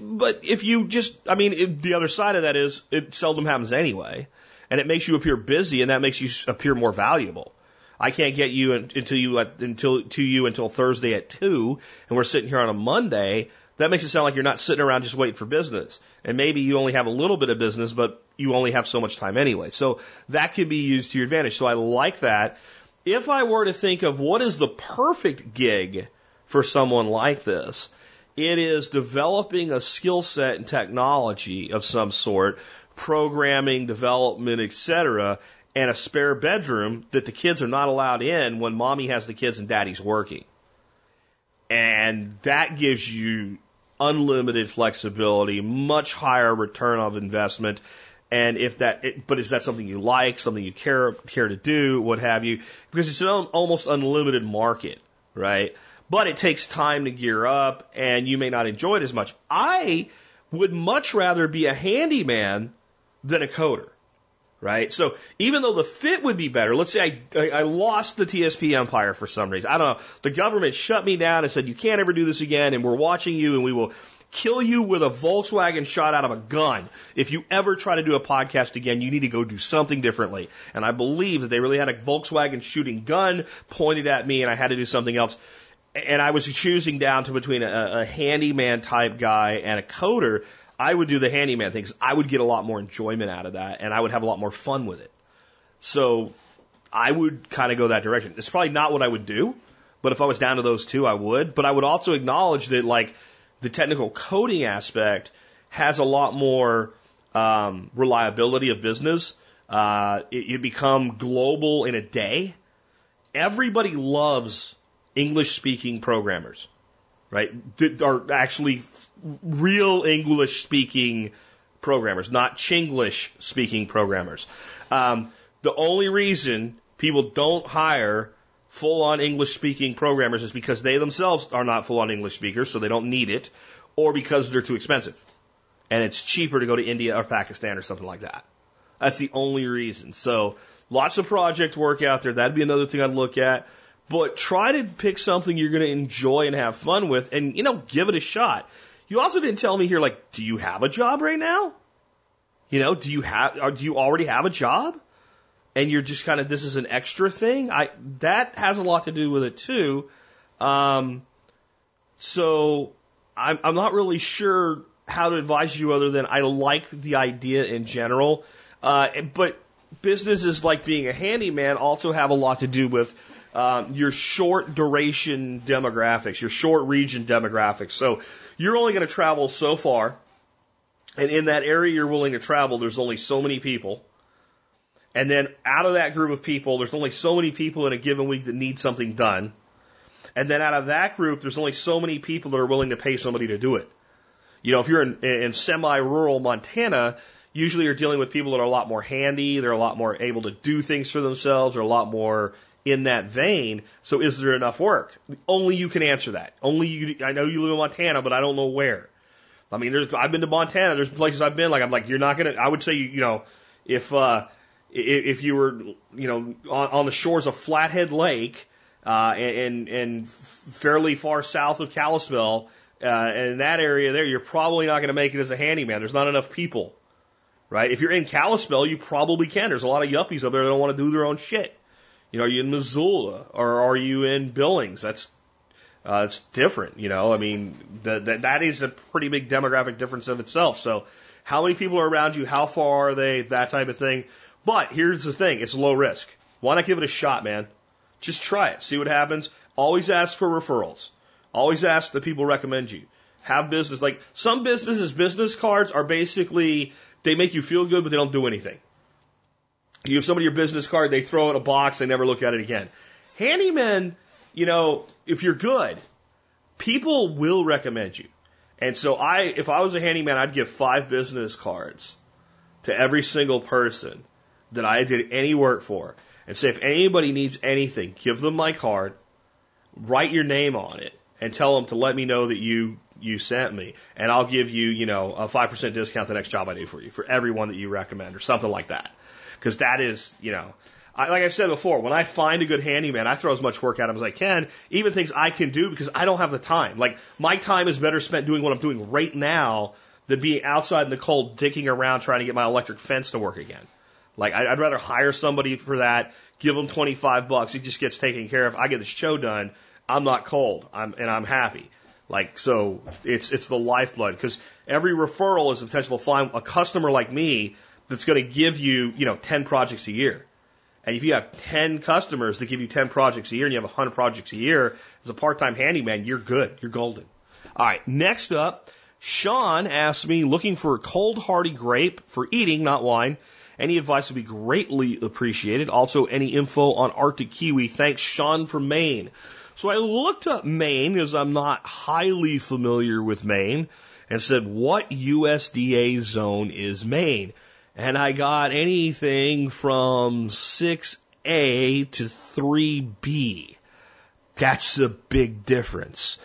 but if you just, I mean, if the other side of that is it seldom happens anyway, and it makes you appear busy, and that makes you appear more valuable. I can't get you until you until to you until Thursday at two, and we're sitting here on a Monday. That makes it sound like you're not sitting around just waiting for business, and maybe you only have a little bit of business, but you only have so much time anyway. So that can be used to your advantage. So I like that if I were to think of what is the perfect gig for someone like this, it is developing a skill set and technology of some sort, programming, development, etc., and a spare bedroom that the kids are not allowed in when mommy has the kids and daddy's working. And that gives you unlimited flexibility, much higher return of investment, and if that, it, but is that something you like, something you care care to do, what have you? Because it's an almost unlimited market, right? But it takes time to gear up, and you may not enjoy it as much. I would much rather be a handyman than a coder. Right? So even though the fit would be better, let's say I, I, lost the TSP Empire for some reason. I don't know. The government shut me down and said, you can't ever do this again and we're watching you and we will kill you with a Volkswagen shot out of a gun. If you ever try to do a podcast again, you need to go do something differently. And I believe that they really had a Volkswagen shooting gun pointed at me and I had to do something else. And I was choosing down to between a, a handyman type guy and a coder. I would do the handyman thing because I would get a lot more enjoyment out of that and I would have a lot more fun with it. So I would kind of go that direction. It's probably not what I would do, but if I was down to those two, I would. But I would also acknowledge that like the technical coding aspect has a lot more um, reliability of business. Uh, it, you become global in a day. Everybody loves English speaking programmers, right? That are actually real English speaking programmers, not Chinglish speaking programmers. Um, the only reason people don't hire full on English speaking programmers is because they themselves are not full on English speakers, so they don't need it, or because they're too expensive. And it's cheaper to go to India or Pakistan or something like that. That's the only reason. So lots of project work out there. That'd be another thing I'd look at. But try to pick something you're going to enjoy and have fun with and, you know, give it a shot. You also didn't tell me here, like, do you have a job right now? You know, do you have, do you already have a job? and you're just kind of this is an extra thing. I that has a lot to do with it too. Um, so I'm I'm not really sure how to advise you other than I like the idea in general. Uh, but businesses like being a handyman also have a lot to do with um, your short duration demographics, your short region demographics. So you're only going to travel so far, and in that area you're willing to travel, there's only so many people. And then out of that group of people, there's only so many people in a given week that need something done. And then out of that group, there's only so many people that are willing to pay somebody to do it. You know, if you're in, in semi-rural Montana, usually you're dealing with people that are a lot more handy, they're a lot more able to do things for themselves, or a lot more in that vein. So is there enough work? Only you can answer that. Only you, I know you live in Montana, but I don't know where. I mean, there's, I've been to Montana, there's places I've been, like, I'm like, you're not gonna, I would say, you, you know, if, uh, if you were, you know, on, on the shores of Flathead Lake, uh, and, and fairly far south of Kalispell, uh, and in that area there, you're probably not going to make it as a handyman. There's not enough people, right? If you're in Kalispell, you probably can. There's a lot of yuppies up there that don't want to do their own shit. You know, are you in Missoula or are you in Billings? That's uh, it's different. You know, I mean, that that that is a pretty big demographic difference of itself. So, how many people are around you? How far are they? That type of thing. But here's the thing it's low risk. Why not give it a shot, man? Just try it, see what happens. Always ask for referrals. Always ask the people recommend you. Have business. Like some businesses, business cards are basically, they make you feel good, but they don't do anything. You have somebody your business card, they throw it in a box, they never look at it again. Handyman, you know, if you're good, people will recommend you. And so I, if I was a handyman, I'd give five business cards to every single person that I did any work for and say, if anybody needs anything, give them my card, write your name on it, and tell them to let me know that you you sent me, and I'll give you, you know, a five percent discount the next job I do for you for everyone that you recommend or something like that, because that is, you know. I, like I said before, when I find a good handyman, I throw as much work at him as I can, even things I can do because I don't have the time. Like, my time is better spent doing what I'm doing right now than being outside in the cold, digging around trying to get my electric fence to work again. Like I'd rather hire somebody for that, give them 25 bucks, it just gets taken care of. I get the show done. I'm not cold. I'm and I'm happy. Like so, it's it's the lifeblood because every referral is a potential to find a customer like me that's going to give you you know 10 projects a year. And if you have 10 customers that give you 10 projects a year and you have 100 projects a year as a part-time handyman, you're good. You're golden. All right. Next up, Sean asked me looking for a cold hardy grape for eating, not wine, any advice would be greatly appreciated. Also, any info on Arctic kiwi. Thanks, Sean from Maine. So I looked up Maine because I'm not highly familiar with Maine and said, what USDA zone is Maine? And I got anything from 6A to 3B. That's a big difference.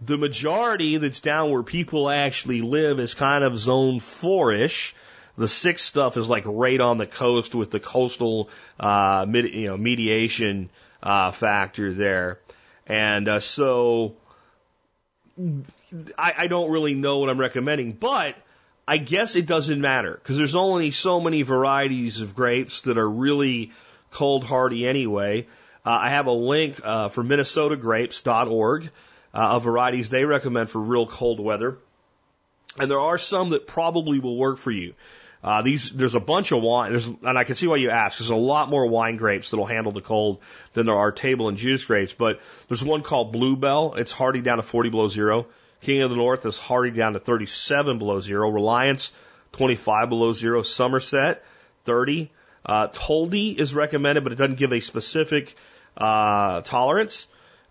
The majority that's down where people actually live is kind of zone four-ish The six stuff is like right on the coast with the coastal, uh, mid, you know, mediation, uh, factor there. And, uh, so I, I don't really know what I'm recommending, but I guess it doesn't matter because there's only so many varieties of grapes that are really cold hardy anyway. Uh, I have a link uh, for MinnesotaGrapes.org uh, of varieties they recommend for real cold weather. And there are some that probably will work for you. Uh, these there's a bunch of wine, there's, and I can see why you ask. There's a lot more wine grapes that'll handle the cold than there are table and juice grapes. But there's one called Bluebell. It's hardy down to 40 below zero. King of the North is hardy down to 37 below zero. Reliance 25 below zero. Somerset 30. Uh, Toldy is recommended, but it doesn't give a specific uh, tolerance.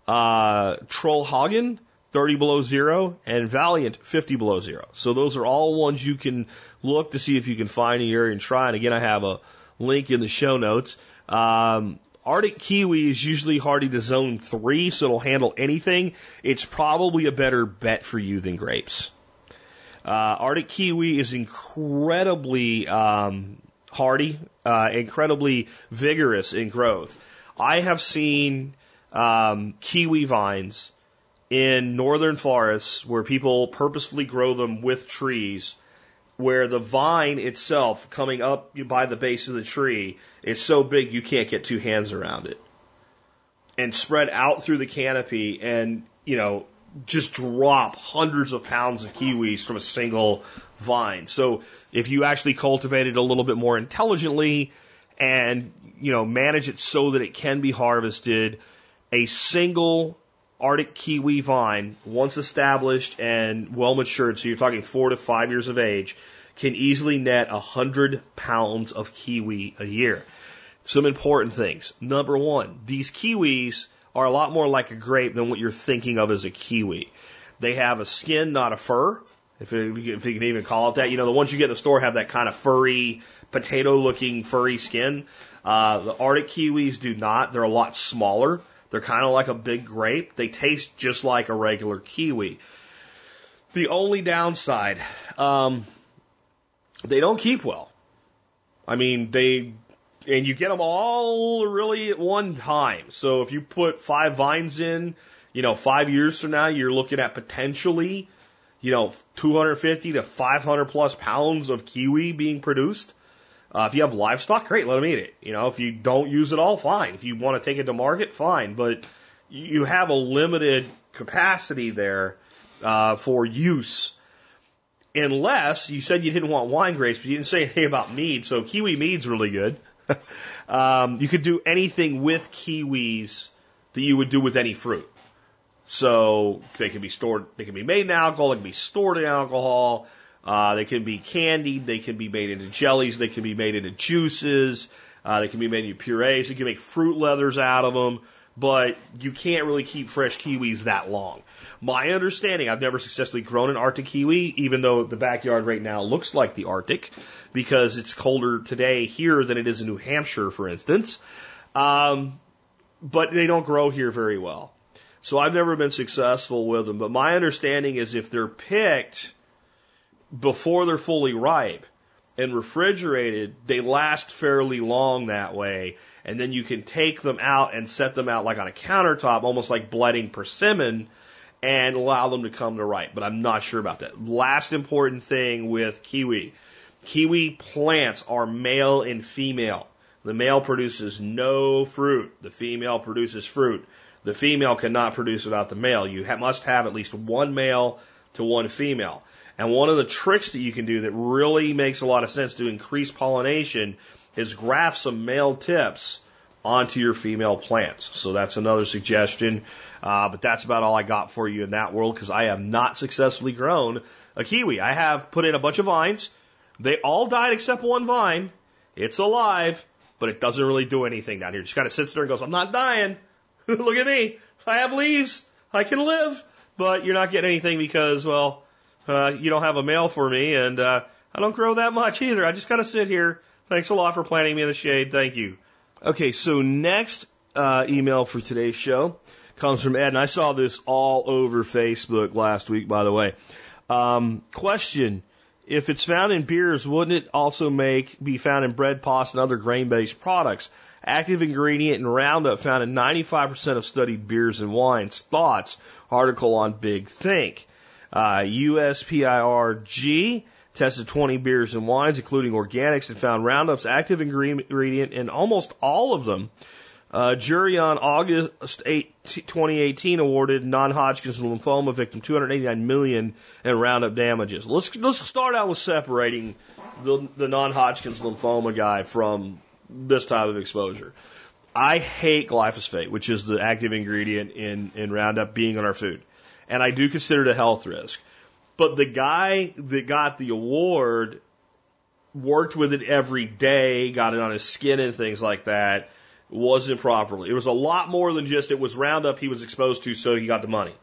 Uh, Trollhaugen 30 below zero, and Valiant 50 below zero. So those are all ones you can look to see if you can find in the area and try. And again, I have a link in the show notes. Um, Arctic kiwi is usually hardy to zone three, so it'll handle anything. It's probably a better bet for you than grapes. Uh, Arctic kiwi is incredibly um, hardy, uh, incredibly vigorous in growth. I have seen um, kiwi vines in northern forests where people purposefully grow them with trees where the vine itself coming up by the base of the tree is so big you can't get two hands around it. And spread out through the canopy and you know just drop hundreds of pounds of kiwis from a single vine. So if you actually cultivate it a little bit more intelligently and you know manage it so that it can be harvested a single Arctic kiwi vine, once established and well matured, so you're talking four to five years of age, can easily net a hundred pounds of kiwi a year. Some important things. Number one, these kiwis are a lot more like a grape than what you're thinking of as a kiwi. They have a skin, not a fur, if, if you can even call it that. You know, the ones you get in the store have that kind of furry, potato looking furry skin. Uh, the Arctic kiwis do not. They're a lot smaller. They're kind of like a big grape. They taste just like a regular kiwi. The only downside, um, they don't keep well. I mean, they, and you get them all really at one time. So if you put five vines in, you know, five years from now, you're looking at potentially, you know, 250 to 500 plus pounds of kiwi being produced. Uh, if you have livestock, great, let them eat it. You know, if you don't use it all, fine. If you want to take it to market, fine. But you have a limited capacity there uh, for use, unless you said you didn't want wine grapes, but you didn't say anything about mead. So kiwi mead's really good. um, you could do anything with kiwis that you would do with any fruit. So they can be stored, they can be made in alcohol, they can be stored in alcohol. Uh, they can be candied, they can be made into jellies, they can be made into juices, uh, they can be made into purees, you can make fruit leathers out of them, but you can't really keep fresh kiwis that long. My understanding, I've never successfully grown an Arctic kiwi, even though the backyard right now looks like the Arctic, because it's colder today here than it is in New Hampshire, for instance. Um, but they don't grow here very well. So I've never been successful with them. But my understanding is if they're picked, before they're fully ripe and refrigerated, they last fairly long that way. And then you can take them out and set them out like on a countertop, almost like bletting persimmon, and allow them to come to ripe. But I'm not sure about that. Last important thing with kiwi. Kiwi plants are male and female. The male produces no fruit. The female produces fruit. The female cannot produce without the male. You ha- must have at least one male to one female. And one of the tricks that you can do that really makes a lot of sense to increase pollination is graft some male tips onto your female plants. So that's another suggestion. Uh, but that's about all I got for you in that world because I have not successfully grown a kiwi. I have put in a bunch of vines. They all died except one vine. It's alive, but it doesn't really do anything down here. It just kind of sits there and goes, I'm not dying. Look at me. I have leaves. I can live. But you're not getting anything because, well, uh, you don't have a male for me, and uh, I don't grow that much either. I just kind of sit here. Thanks a lot for planting me in the shade. Thank you. Okay, so next uh, email for today's show comes from Ed, and I saw this all over Facebook last week, by the way. Um, question if it's found in beers, wouldn't it also make be found in bread, pasta, and other grain-based products? Active ingredient in Roundup found in 95% of studied beers and wines. Thoughts? Article on Big Think. Uh, USPIRG tested 20 beers and wines, including organics, and found Roundup's active ingredient in almost all of them. Uh, jury on August 8, 2018 awarded non-Hodgkin's lymphoma victim 289 million in Roundup damages. Let's let's start out with separating the, the non-Hodgkin's lymphoma guy from this type of exposure. I hate glyphosate, which is the active ingredient in, in Roundup being in our food. And I do consider it a health risk. But the guy that got the award worked with it every day, got it on his skin and things like that, wasn't properly. It was a lot more than just it was Roundup he was exposed to, so he got the money.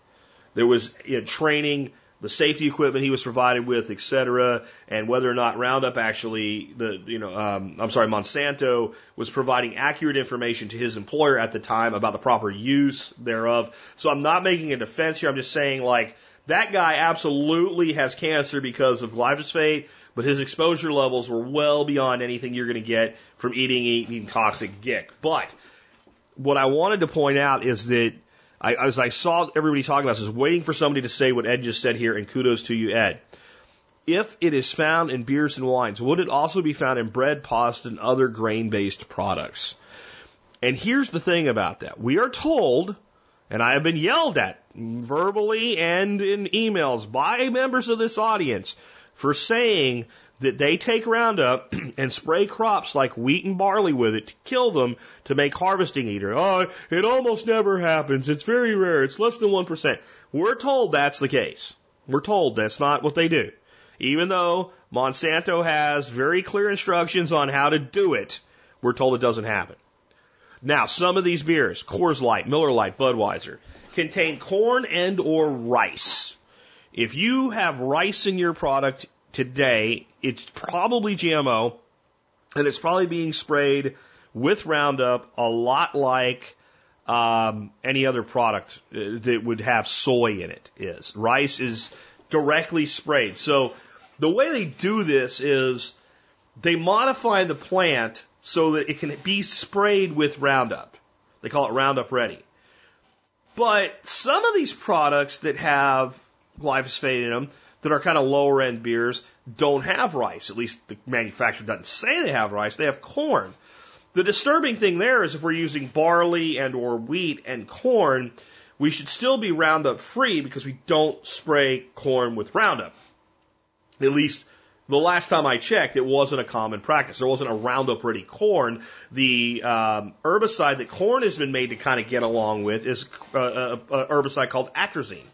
There was you know, training, the safety equipment he was provided with, et cetera, and whether or not Roundup actually, the you know, um, I'm sorry, Monsanto was providing accurate information to his employer at the time about the proper use thereof. So I'm not making a defense here. I'm just saying like that guy absolutely has cancer because of glyphosate, but his exposure levels were well beyond anything you're going to get from eating eating toxic gick. But what I wanted to point out is that I, as I saw everybody talking about this, is waiting for somebody to say what Ed just said here, and kudos to you, Ed. If it is found in beers and wines, would it also be found in bread, pasta, and other grain based products? And here's the thing about that. We are told, and I have been yelled at verbally and in emails by members of this audience for saying that they take Roundup and spray crops like wheat and barley with it to kill them to make harvesting easier. Oh, it almost never happens. It's very rare. It's less than 1%. We're told that's the case. We're told that's not what they do. Even though Monsanto has very clear instructions on how to do it, we're told it doesn't happen. Now, some of these beers, Coors Light, Miller Lite, Budweiser, contain corn and or rice. If you have rice in your product today, it's probably GMO and it's probably being sprayed with Roundup a lot like um, any other product uh, that would have soy in it is. Rice is directly sprayed. So the way they do this is they modify the plant so that it can be sprayed with Roundup. They call it Roundup Ready. But some of these products that have glyphosate in them, that are kind of lower end beers, don't have rice. At least the manufacturer doesn't say they have rice. They have corn. The disturbing thing there is if we're using barley and or wheat and corn, we should still be Roundup free because we don't spray corn with Roundup. At least the last time I checked, it wasn't a common practice. There wasn't a Roundup Ready corn. The um, herbicide that corn has been made to kind of get along with is a, a, a herbicide called atrazine.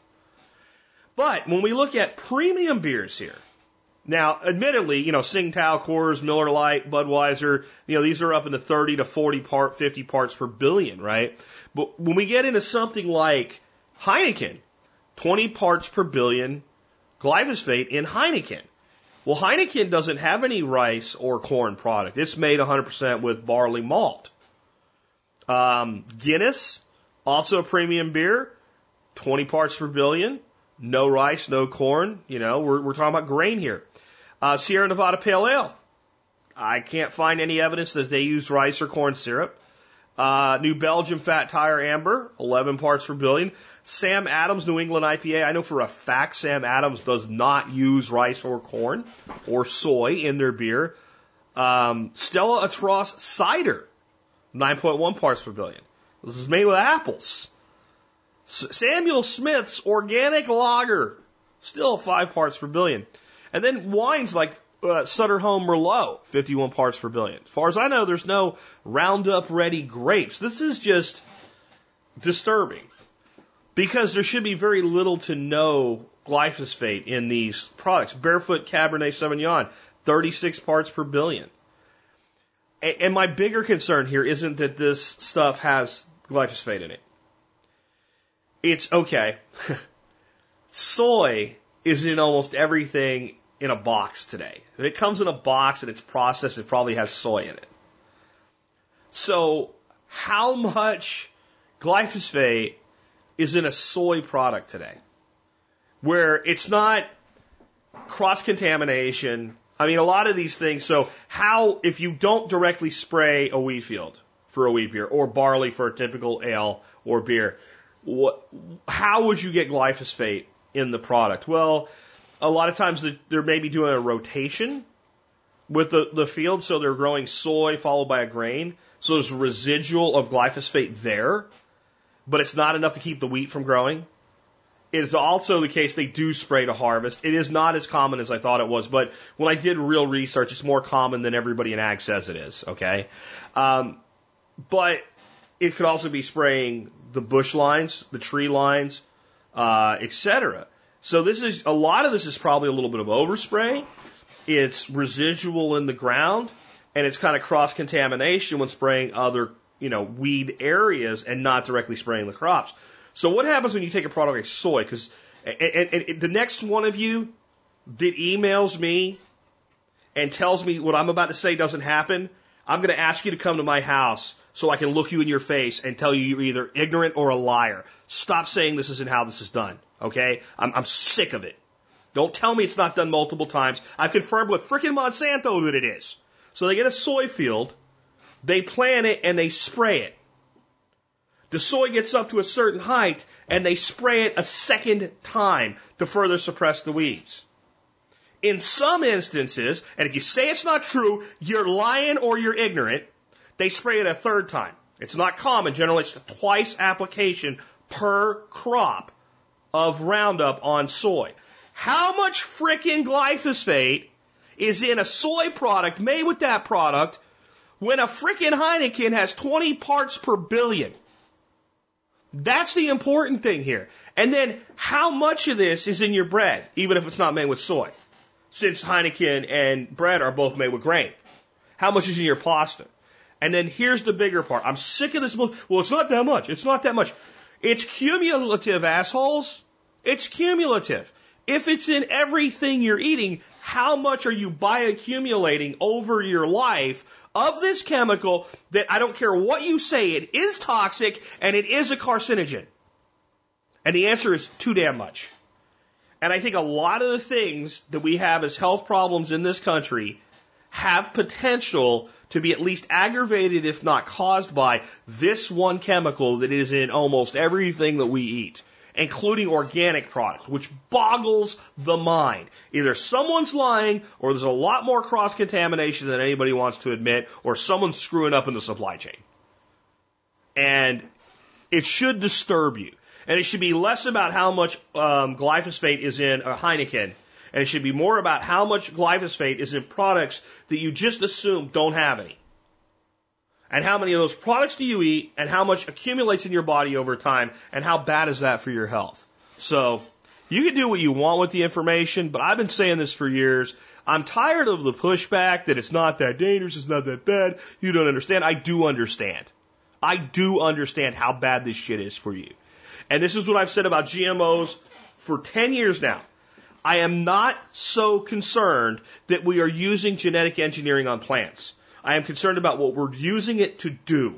But when we look at premium beers here, now, admittedly, you know, Tsingtao, Coors, Miller Lite, Budweiser, you know, these are up in the 30 to 40 part, 50 parts per billion, right? But when we get into something like Heineken, 20 parts per billion glyphosate in Heineken. Well, Heineken doesn't have any rice or corn product. It's made 100% with barley malt. Um, Guinness, also a premium beer, 20 parts per billion, no rice, no corn. You know, we're, we're talking about grain here. Uh, Sierra Nevada Pale Ale. I can't find any evidence that they used rice or corn syrup. Uh, New Belgium Fat Tire Amber, 11 parts per billion. Sam Adams New England IPA. I know for a fact Sam Adams does not use rice or corn or soy in their beer. Um, Stella Artois Cider, 9.1 parts per billion. This is made with apples. Samuel Smith's Organic Lager, still 5 parts per billion. And then wines like uh, Sutter Home Merlot, 51 parts per billion. As far as I know, there's no Roundup ready grapes. This is just disturbing because there should be very little to no glyphosate in these products. Barefoot Cabernet Sauvignon, 36 parts per billion. And my bigger concern here isn't that this stuff has glyphosate in it. It's okay. Soy is in almost everything in a box today. If it comes in a box and it's processed, it probably has soy in it. So, how much glyphosate is in a soy product today? Where it's not cross contamination. I mean, a lot of these things. So, how, if you don't directly spray a wheat field for a wheat beer or barley for a typical ale or beer, what, how would you get glyphosate in the product? Well, a lot of times they're maybe doing a rotation with the, the field, so they're growing soy followed by a grain. So there's residual of glyphosate there, but it's not enough to keep the wheat from growing. It is also the case they do spray to harvest. It is not as common as I thought it was, but when I did real research, it's more common than everybody in ag says it is. Okay, um, but it could also be spraying the bush lines, the tree lines, uh, etc. So this is a lot of this is probably a little bit of overspray. It's residual in the ground, and it's kind of cross contamination when spraying other you know weed areas and not directly spraying the crops. So what happens when you take a product like soy? Because and, and, and the next one of you that emails me and tells me what I'm about to say doesn't happen, I'm going to ask you to come to my house so I can look you in your face and tell you you're either ignorant or a liar. Stop saying this isn't how this is done. Okay? I'm, I'm sick of it. Don't tell me it's not done multiple times. I've confirmed with frickin' Monsanto that it is. So they get a soy field, they plant it, and they spray it. The soy gets up to a certain height and they spray it a second time to further suppress the weeds. In some instances, and if you say it's not true, you're lying or you're ignorant, they spray it a third time. It's not common. Generally, it's twice application per crop of Roundup on soy. How much frickin' glyphosate is in a soy product made with that product when a frickin' Heineken has 20 parts per billion? That's the important thing here. And then how much of this is in your bread, even if it's not made with soy? Since Heineken and bread are both made with grain. How much is in your pasta? And then here's the bigger part. I'm sick of this. Well, it's not that much. It's not that much. It's cumulative, assholes. It's cumulative. If it's in everything you're eating, how much are you bioaccumulating over your life of this chemical that I don't care what you say, it is toxic and it is a carcinogen? And the answer is too damn much. And I think a lot of the things that we have as health problems in this country have potential to be at least aggravated, if not caused by this one chemical that is in almost everything that we eat including organic products, which boggles the mind. Either someone's lying or there's a lot more cross contamination than anybody wants to admit, or someone's screwing up in the supply chain. And it should disturb you. And it should be less about how much um, glyphosate is in a Heineken, and it should be more about how much glyphosate is in products that you just assume don't have any and how many of those products do you eat and how much accumulates in your body over time and how bad is that for your health. So you can do what you want with the information, but I've been saying this for years. I'm tired of the pushback that it's not that dangerous, it's not that bad, you don't understand. I do understand. I do understand how bad this shit is for you. And this is what I've said about GMOs for 10 years now. I am not so concerned that we are using genetic engineering on plants. I am concerned about what we're using it to do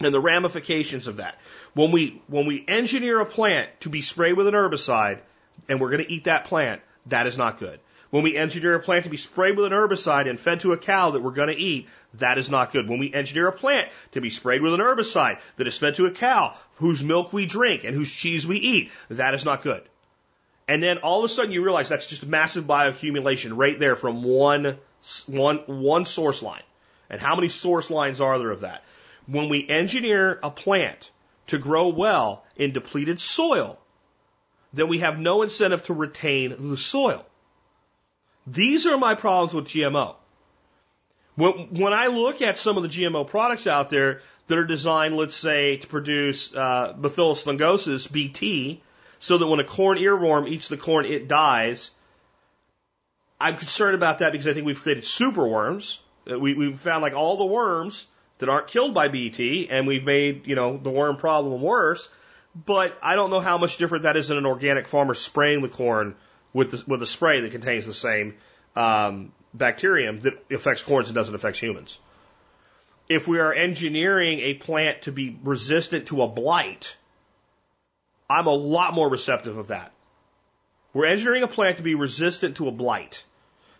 and the ramifications of that. When we, when we engineer a plant to be sprayed with an herbicide and we're going to eat that plant, that is not good. When we engineer a plant to be sprayed with an herbicide and fed to a cow that we're going to eat, that is not good. When we engineer a plant to be sprayed with an herbicide that is fed to a cow whose milk we drink and whose cheese we eat, that is not good. And then all of a sudden you realize that's just a massive bioaccumulation right there from one one, one source line. And how many source lines are there of that? When we engineer a plant to grow well in depleted soil, then we have no incentive to retain the soil. These are my problems with GMO. When, when I look at some of the GMO products out there that are designed, let's say, to produce uh, Bacillus BT, so that when a corn earworm eats the corn, it dies, I'm concerned about that because I think we've created super worms. Uh, we, we've found like all the worms that aren't killed by BT, and we've made you know the worm problem worse. But I don't know how much different that is than an organic farmer spraying the corn with the, with a spray that contains the same um, bacterium that affects corns and doesn't affect humans. If we are engineering a plant to be resistant to a blight, I'm a lot more receptive of that. We're engineering a plant to be resistant to a blight.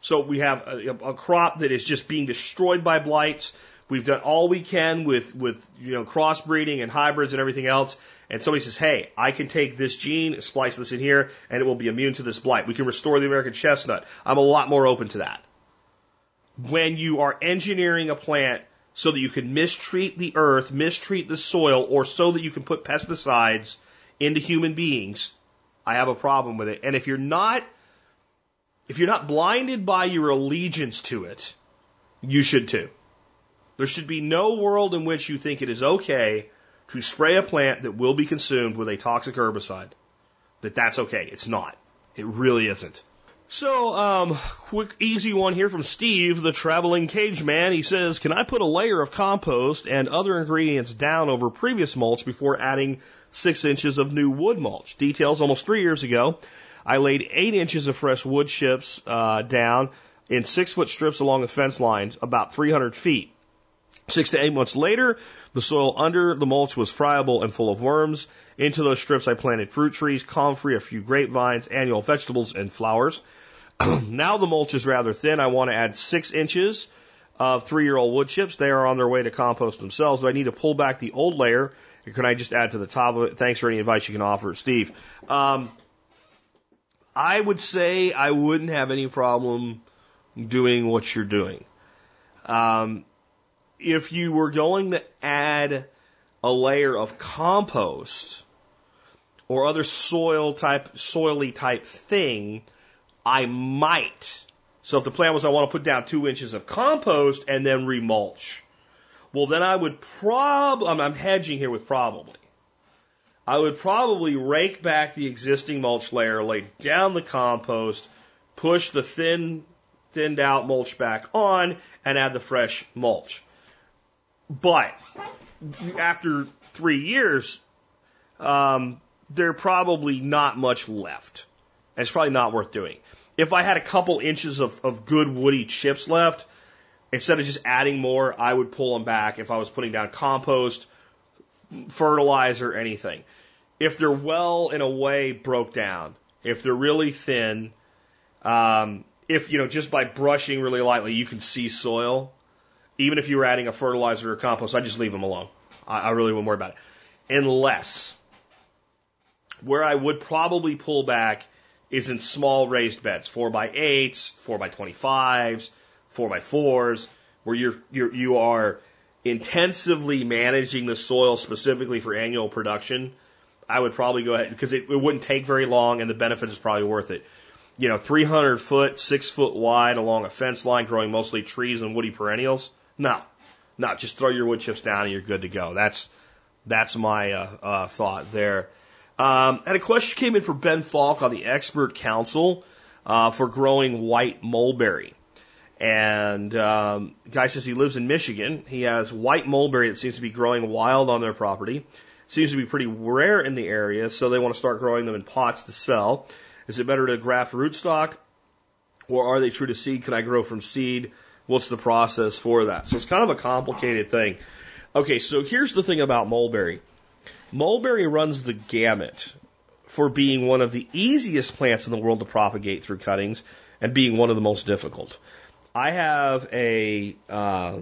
So we have a, a crop that is just being destroyed by blights. We've done all we can with, with, you know, crossbreeding and hybrids and everything else. And somebody says, hey, I can take this gene, splice this in here, and it will be immune to this blight. We can restore the American chestnut. I'm a lot more open to that. When you are engineering a plant so that you can mistreat the earth, mistreat the soil, or so that you can put pesticides into human beings, I have a problem with it. And if you're not, if you're not blinded by your allegiance to it, you should too. There should be no world in which you think it is okay to spray a plant that will be consumed with a toxic herbicide. That that's okay. It's not. It really isn't. So, um, quick, easy one here from Steve, the traveling cage man. He says, can I put a layer of compost and other ingredients down over previous mulch before adding six inches of new wood mulch? Details, almost three years ago, I laid eight inches of fresh wood chips, uh, down in six foot strips along the fence lines, about 300 feet. Six to eight months later, the soil under the mulch was friable and full of worms. Into those strips, I planted fruit trees, comfrey, a few grapevines, annual vegetables, and flowers. now the mulch is rather thin. I want to add six inches of three year old wood chips. They are on their way to compost themselves. Do I need to pull back the old layer? Can I just add to the top of it? Thanks for any advice you can offer, Steve. Um, I would say I wouldn't have any problem doing what you're doing. Um, if you were going to add a layer of compost or other soil type, soily type thing, I might. So if the plan was I want to put down two inches of compost and then remulch, well then I would probably, I'm, I'm hedging here with probably. I would probably rake back the existing mulch layer, lay down the compost, push the thin, thinned out mulch back on, and add the fresh mulch. But after three years, um, there probably not much left. And it's probably not worth doing. If I had a couple inches of, of good woody chips left, instead of just adding more, I would pull them back if I was putting down compost, fertilizer, anything. If they're well in a way broke down, if they're really thin, um, if you know just by brushing really lightly you can see soil, even if you were adding a fertilizer or compost, I just leave them alone. I, I really wouldn't worry about it. Unless, where I would probably pull back is in small raised beds, four by eights, four by twenty fives, four by fours, where you're, you're you are intensively managing the soil specifically for annual production. I would probably go ahead because it, it wouldn't take very long, and the benefit is probably worth it. You know, 300 foot, six foot wide along a fence line, growing mostly trees and woody perennials no, no, just throw your wood chips down and you're good to go. That's that's my uh, uh, thought there. Um, and a question came in for Ben Falk on the expert council uh, for growing white mulberry. And um, guy says he lives in Michigan. He has white mulberry that seems to be growing wild on their property. Seems to be pretty rare in the area, so they want to start growing them in pots to sell. Is it better to graft rootstock, or are they true to seed? Can I grow from seed? What's the process for that? So it's kind of a complicated thing. Okay, so here's the thing about mulberry. Mulberry runs the gamut for being one of the easiest plants in the world to propagate through cuttings and being one of the most difficult. I have a uh,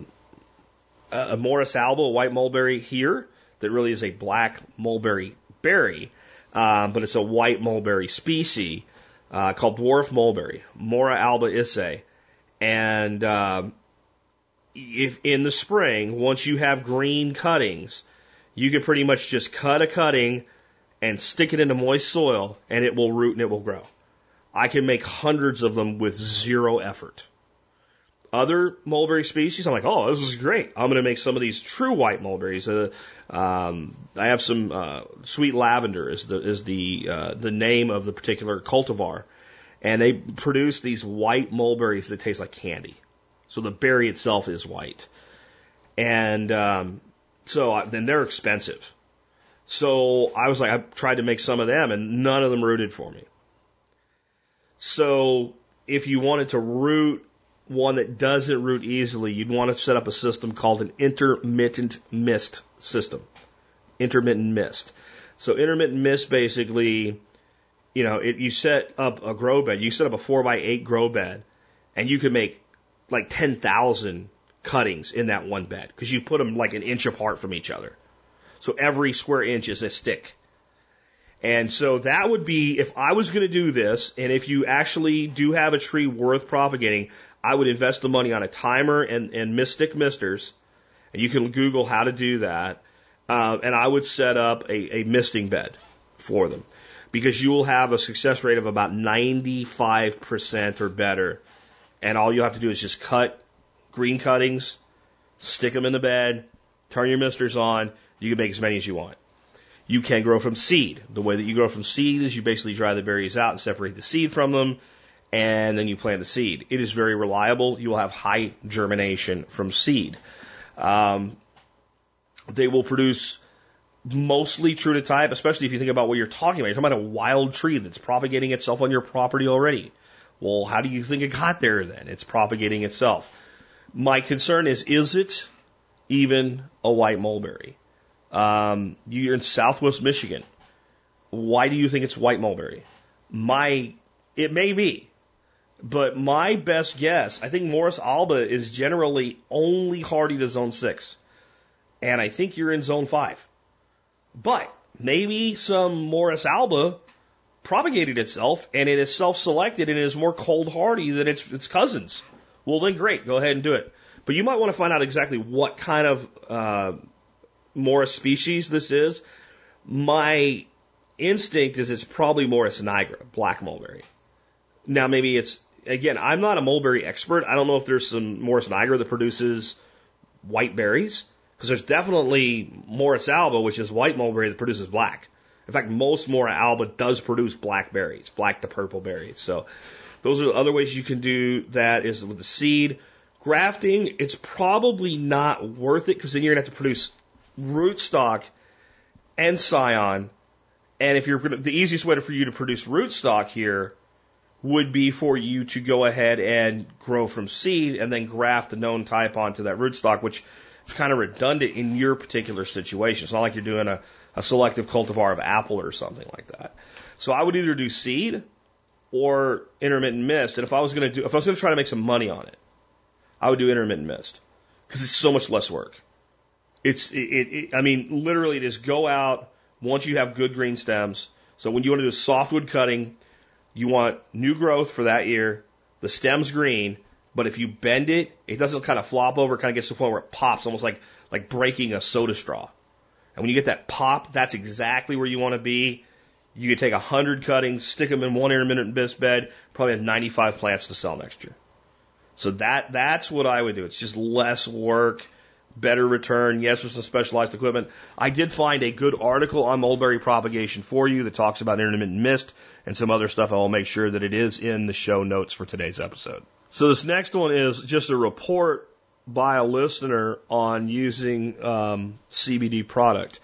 a Morus alba, white mulberry here that really is a black mulberry berry, uh, but it's a white mulberry species uh, called dwarf mulberry, Morus alba Issai. And um, if in the spring, once you have green cuttings, you can pretty much just cut a cutting and stick it into moist soil, and it will root and it will grow. I can make hundreds of them with zero effort. Other mulberry species, I'm like, oh, this is great. I'm going to make some of these true white mulberries. Uh, um, I have some uh, sweet lavender is the is the uh, the name of the particular cultivar and they produce these white mulberries that taste like candy. So the berry itself is white, and um, so then they're expensive. So I was like, I tried to make some of them, and none of them rooted for me. So if you wanted to root one that doesn't root easily, you'd want to set up a system called an intermittent mist system. Intermittent mist. So intermittent mist basically you know, it, you set up a grow bed, you set up a four by eight grow bed, and you could make like 10,000 cuttings in that one bed because you put them like an inch apart from each other. So every square inch is a stick. And so that would be, if I was going to do this, and if you actually do have a tree worth propagating, I would invest the money on a timer and, and mystic misters. And you can Google how to do that. Uh, and I would set up a, a misting bed for them because you will have a success rate of about 95% or better. And all you have to do is just cut green cuttings, stick them in the bed, turn your misters on. You can make as many as you want. You can grow from seed. The way that you grow from seed is you basically dry the berries out and separate the seed from them, and then you plant the seed. It is very reliable. You will have high germination from seed. Um, they will produce mostly true to type, especially if you think about what you're talking about. You're talking about a wild tree that's propagating itself on your property already. Well, how do you think it got there then? It's propagating itself. My concern is, is it even a white mulberry? Um, you're in Southwest Michigan. Why do you think it's white mulberry? My, it may be, but my best guess, I think Morus Alba is generally only hardy to zone six. And I think you're in zone five. But maybe some Morus Alba propagated itself and it is self-selected and it is more cold hardy than its, its cousins. Well, then great, go ahead and do it. But you might want to find out exactly what kind of uh, Morus species this is. My instinct is it's probably Morus nigra, black mulberry. Now maybe it's again, I'm not a mulberry expert. I don't know if there's some Morus nigra that produces white berries because there's definitely Morus alba, which is white mulberry that produces black. In fact, most Morus alba does produce black berries, black to purple berries. So those are other ways you can do that is with the seed. Grafting, it's probably not worth it because then you're going to have to produce rootstock and scion. And if you're the easiest way for you to produce rootstock here would be for you to go ahead and grow from seed and then graft the known type onto that rootstock, which is kind of redundant in your particular situation. It's not like you're doing a, a selective cultivar of apple or something like that. So I would either do seed or intermittent mist. And if I was going to do, if I was going to try to make some money on it, I would do intermittent mist because it's so much less work. It's, it, it, I mean, literally just go out once you have good green stems. So when you want to do softwood cutting, you want new growth for that year. The stem's green, but if you bend it, it doesn't kind of flop over. It kind of gets to the point where it pops, almost like like breaking a soda straw. And when you get that pop, that's exactly where you want to be. You could take a hundred cuttings, stick them in one intermittent mist bed, probably have 95 plants to sell next year. So that that's what I would do. It's just less work better return. Yes, with some specialized equipment. I did find a good article on mulberry propagation for you that talks about intermittent mist and some other stuff. I will make sure that it is in the show notes for today's episode. So this next one is just a report by a listener on using um, CBD product.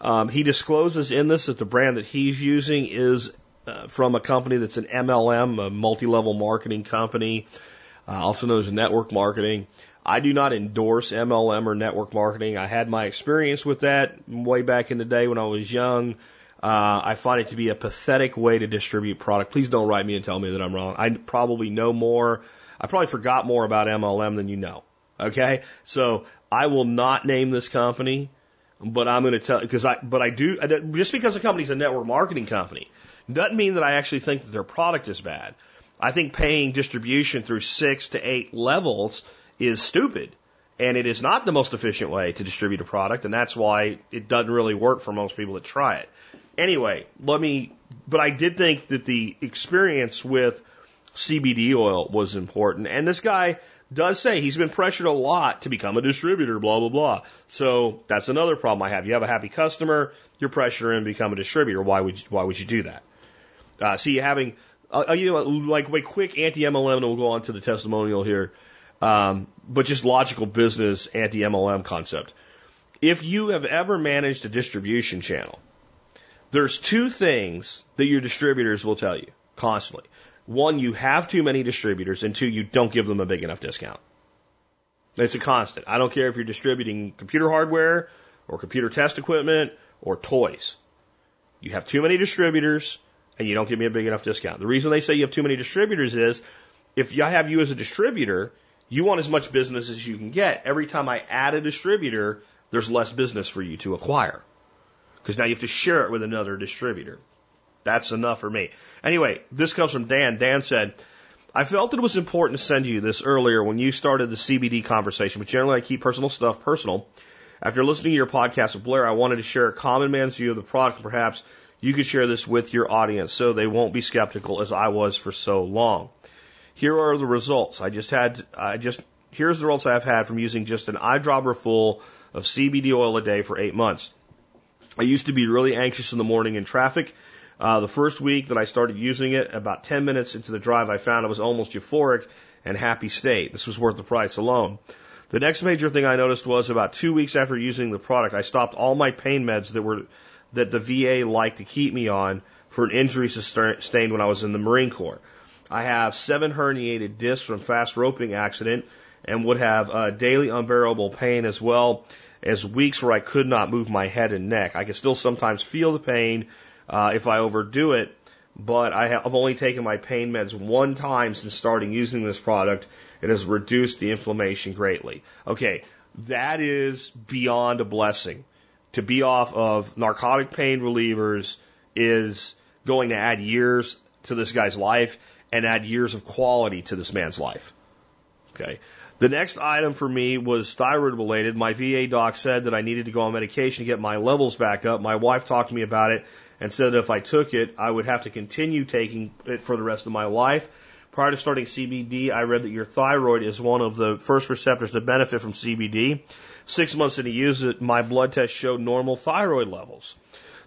Um, he discloses in this that the brand that he's using is uh, from a company that's an MLM, a multi-level marketing company, uh, also known as network marketing. I do not endorse MLM or network marketing. I had my experience with that way back in the day when I was young. Uh, I find it to be a pathetic way to distribute product. Please don't write me and tell me that I'm wrong. I probably know more. I probably forgot more about MLM than you know. Okay, so I will not name this company, but I'm going to tell because I but I do just because the company's a network marketing company doesn't mean that I actually think that their product is bad. I think paying distribution through six to eight levels is stupid. And it is not the most efficient way to distribute a product, and that's why it doesn't really work for most people that try it. Anyway, let me, but I did think that the experience with CBD oil was important. And this guy does say he's been pressured a lot to become a distributor, blah, blah, blah. So that's another problem I have. You have a happy customer, you're pressuring him to become a distributor. Why would you, why would you do that? Uh, see, having, uh, you know, like, a quick anti MLM, and we'll go on to the testimonial here um, but just logical business anti MLM concept. If you have ever managed a distribution channel, there's two things that your distributors will tell you constantly. One, you have too many distributors, and two, you don't give them a big enough discount. It's a constant. I don't care if you're distributing computer hardware or computer test equipment or toys. You have too many distributors and you don't give me a big enough discount. The reason they say you have too many distributors is if I have you as a distributor, you want as much business as you can get. Every time I add a distributor, there's less business for you to acquire. Because now you have to share it with another distributor. That's enough for me. Anyway, this comes from Dan. Dan said, I felt it was important to send you this earlier when you started the CBD conversation, but generally I keep personal stuff personal. After listening to your podcast with Blair, I wanted to share a common man's view of the product. Perhaps you could share this with your audience so they won't be skeptical as I was for so long. Here are the results. I just had, I just, here's the results I've had from using just an eyedropper full of CBD oil a day for eight months. I used to be really anxious in the morning in traffic. Uh, the first week that I started using it, about 10 minutes into the drive, I found I was almost euphoric and happy state. This was worth the price alone. The next major thing I noticed was about two weeks after using the product, I stopped all my pain meds that were that the VA liked to keep me on for an injury sustained when I was in the Marine Corps. I have seven herniated discs from fast roping accident and would have uh, daily unbearable pain as well as weeks where I could not move my head and neck. I can still sometimes feel the pain uh, if I overdo it, but I have only taken my pain meds one time since starting using this product. It has reduced the inflammation greatly. Okay, that is beyond a blessing. To be off of narcotic pain relievers is going to add years to this guy's life and add years of quality to this man's life. Okay. The next item for me was thyroid related. My VA doc said that I needed to go on medication to get my levels back up. My wife talked to me about it and said that if I took it, I would have to continue taking it for the rest of my life. Prior to starting CBD, I read that your thyroid is one of the first receptors to benefit from CBD. Six months into use it, my blood test showed normal thyroid levels.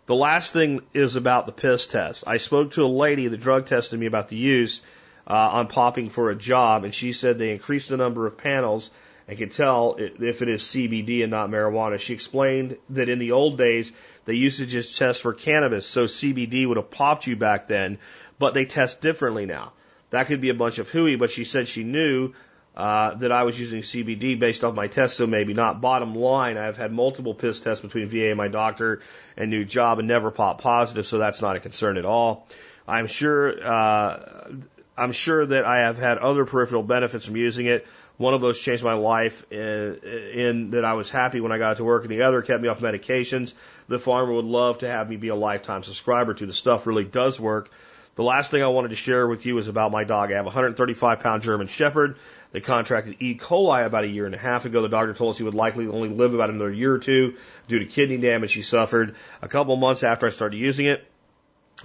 The last thing is about the piss test. I spoke to a lady that drug tested me about the use uh, on popping for a job, and she said they increased the number of panels and could tell if it is CBD and not marijuana. She explained that in the old days they used to just test for cannabis, so CBD would have popped you back then, but they test differently now. That could be a bunch of hooey, but she said she knew uh, that I was using CBD based off my test, so maybe not. Bottom line, I've had multiple piss tests between VA and my doctor and new job and never popped positive, so that's not a concern at all. I'm sure, uh, I'm sure that I have had other peripheral benefits from using it. One of those changed my life in, in that I was happy when I got to work, and the other kept me off medications. The pharma would love to have me be a lifetime subscriber to. The stuff really does work. The last thing I wanted to share with you is about my dog. I have a 135 pound German Shepherd. They contracted E. coli about a year and a half ago. The doctor told us he would likely only live about another year or two due to kidney damage he suffered. A couple months after I started using it,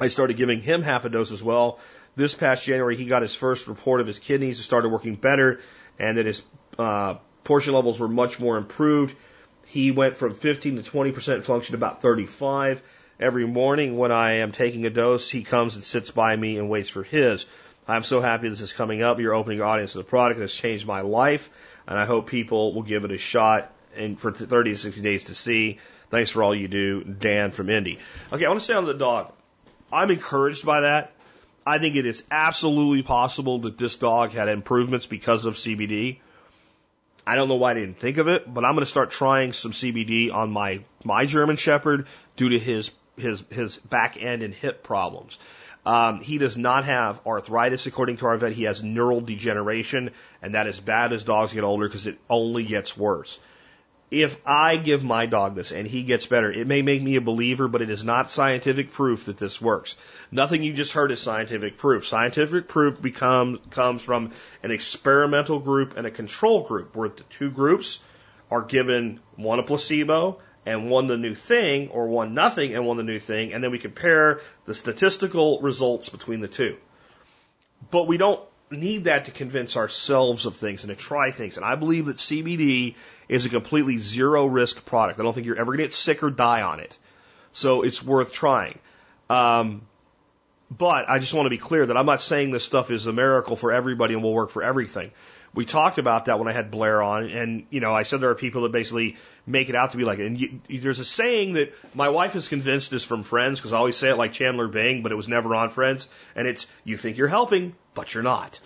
I started giving him half a dose as well. This past January, he got his first report of his kidneys. It started working better and that his uh, portion levels were much more improved. He went from 15 to 20% function to about 35. Every morning when I am taking a dose, he comes and sits by me and waits for his. I'm so happy this is coming up. You're opening your audience to the product. It has changed my life, and I hope people will give it a shot and for 30 to 60 days to see. Thanks for all you do, Dan from Indy. Okay, I want to say on the dog. I'm encouraged by that. I think it is absolutely possible that this dog had improvements because of CBD. I don't know why I didn't think of it, but I'm going to start trying some CBD on my my German Shepherd due to his his his back end and hip problems. Um, he does not have arthritis, according to our vet. He has neural degeneration, and that is bad as dogs get older because it only gets worse. If I give my dog this and he gets better, it may make me a believer, but it is not scientific proof that this works. Nothing you just heard is scientific proof. Scientific proof becomes comes from an experimental group and a control group, where the two groups are given one a placebo and one the new thing, or one nothing and one the new thing, and then we compare the statistical results between the two. But we don't need that to convince ourselves of things and to try things. And I believe that CBD is a completely zero risk product. I don't think you're ever going to get sick or die on it. So it's worth trying. Um, but I just want to be clear that I'm not saying this stuff is a miracle for everybody and will work for everything we talked about that when I had Blair on, and you know, I said there are people that basically make it out to be like, and you, there's a saying that my wife is convinced is from Friends because I always say it like Chandler Bing, but it was never on Friends, and it's you think you're helping, but you're not.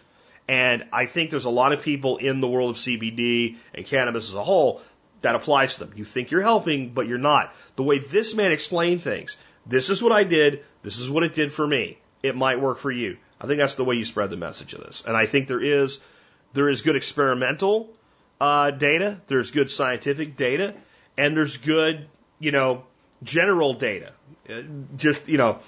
And I think there's a lot of people in the world of CBD and cannabis as a whole that applies to them. You think you're helping, but you're not. The way this man explained things, this is what I did, this is what it did for me. it might work for you. I think that's the way you spread the message of this. And I think there is there is good experimental uh, data, there's good scientific data, and there's good, you know, general data. Uh, just, you know,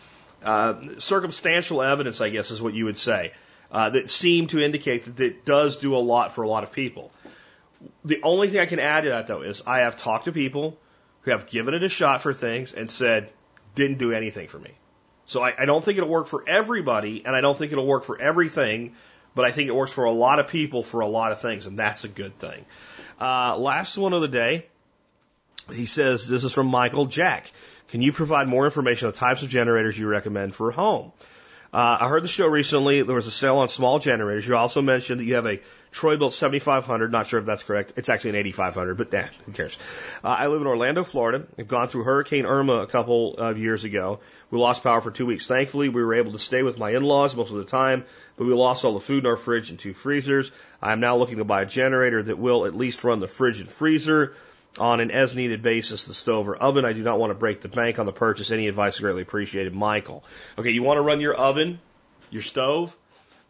uh, circumstantial evidence, I guess, is what you would say, uh, that seem to indicate that it does do a lot for a lot of people. The only thing I can add to that, though, is I have talked to people who have given it a shot for things and said, didn't do anything for me. So I, I don't think it'll work for everybody, and I don't think it'll work for everything, but I think it works for a lot of people for a lot of things, and that's a good thing. Uh, last one of the day, he says, this is from Michael Jack. Can you provide more information on the types of generators you recommend for a home? Uh, I heard the show recently. There was a sale on small generators. You also mentioned that you have a Troy-Bilt 7500. Not sure if that's correct. It's actually an 8500, but eh, who cares? Uh, I live in Orlando, Florida. I've gone through Hurricane Irma a couple of years ago. We lost power for two weeks. Thankfully, we were able to stay with my in-laws most of the time, but we lost all the food in our fridge and two freezers. I am now looking to buy a generator that will at least run the fridge and freezer on an as needed basis, the stove or oven. I do not want to break the bank on the purchase. Any advice is greatly appreciated. Michael. Okay, you want to run your oven, your stove,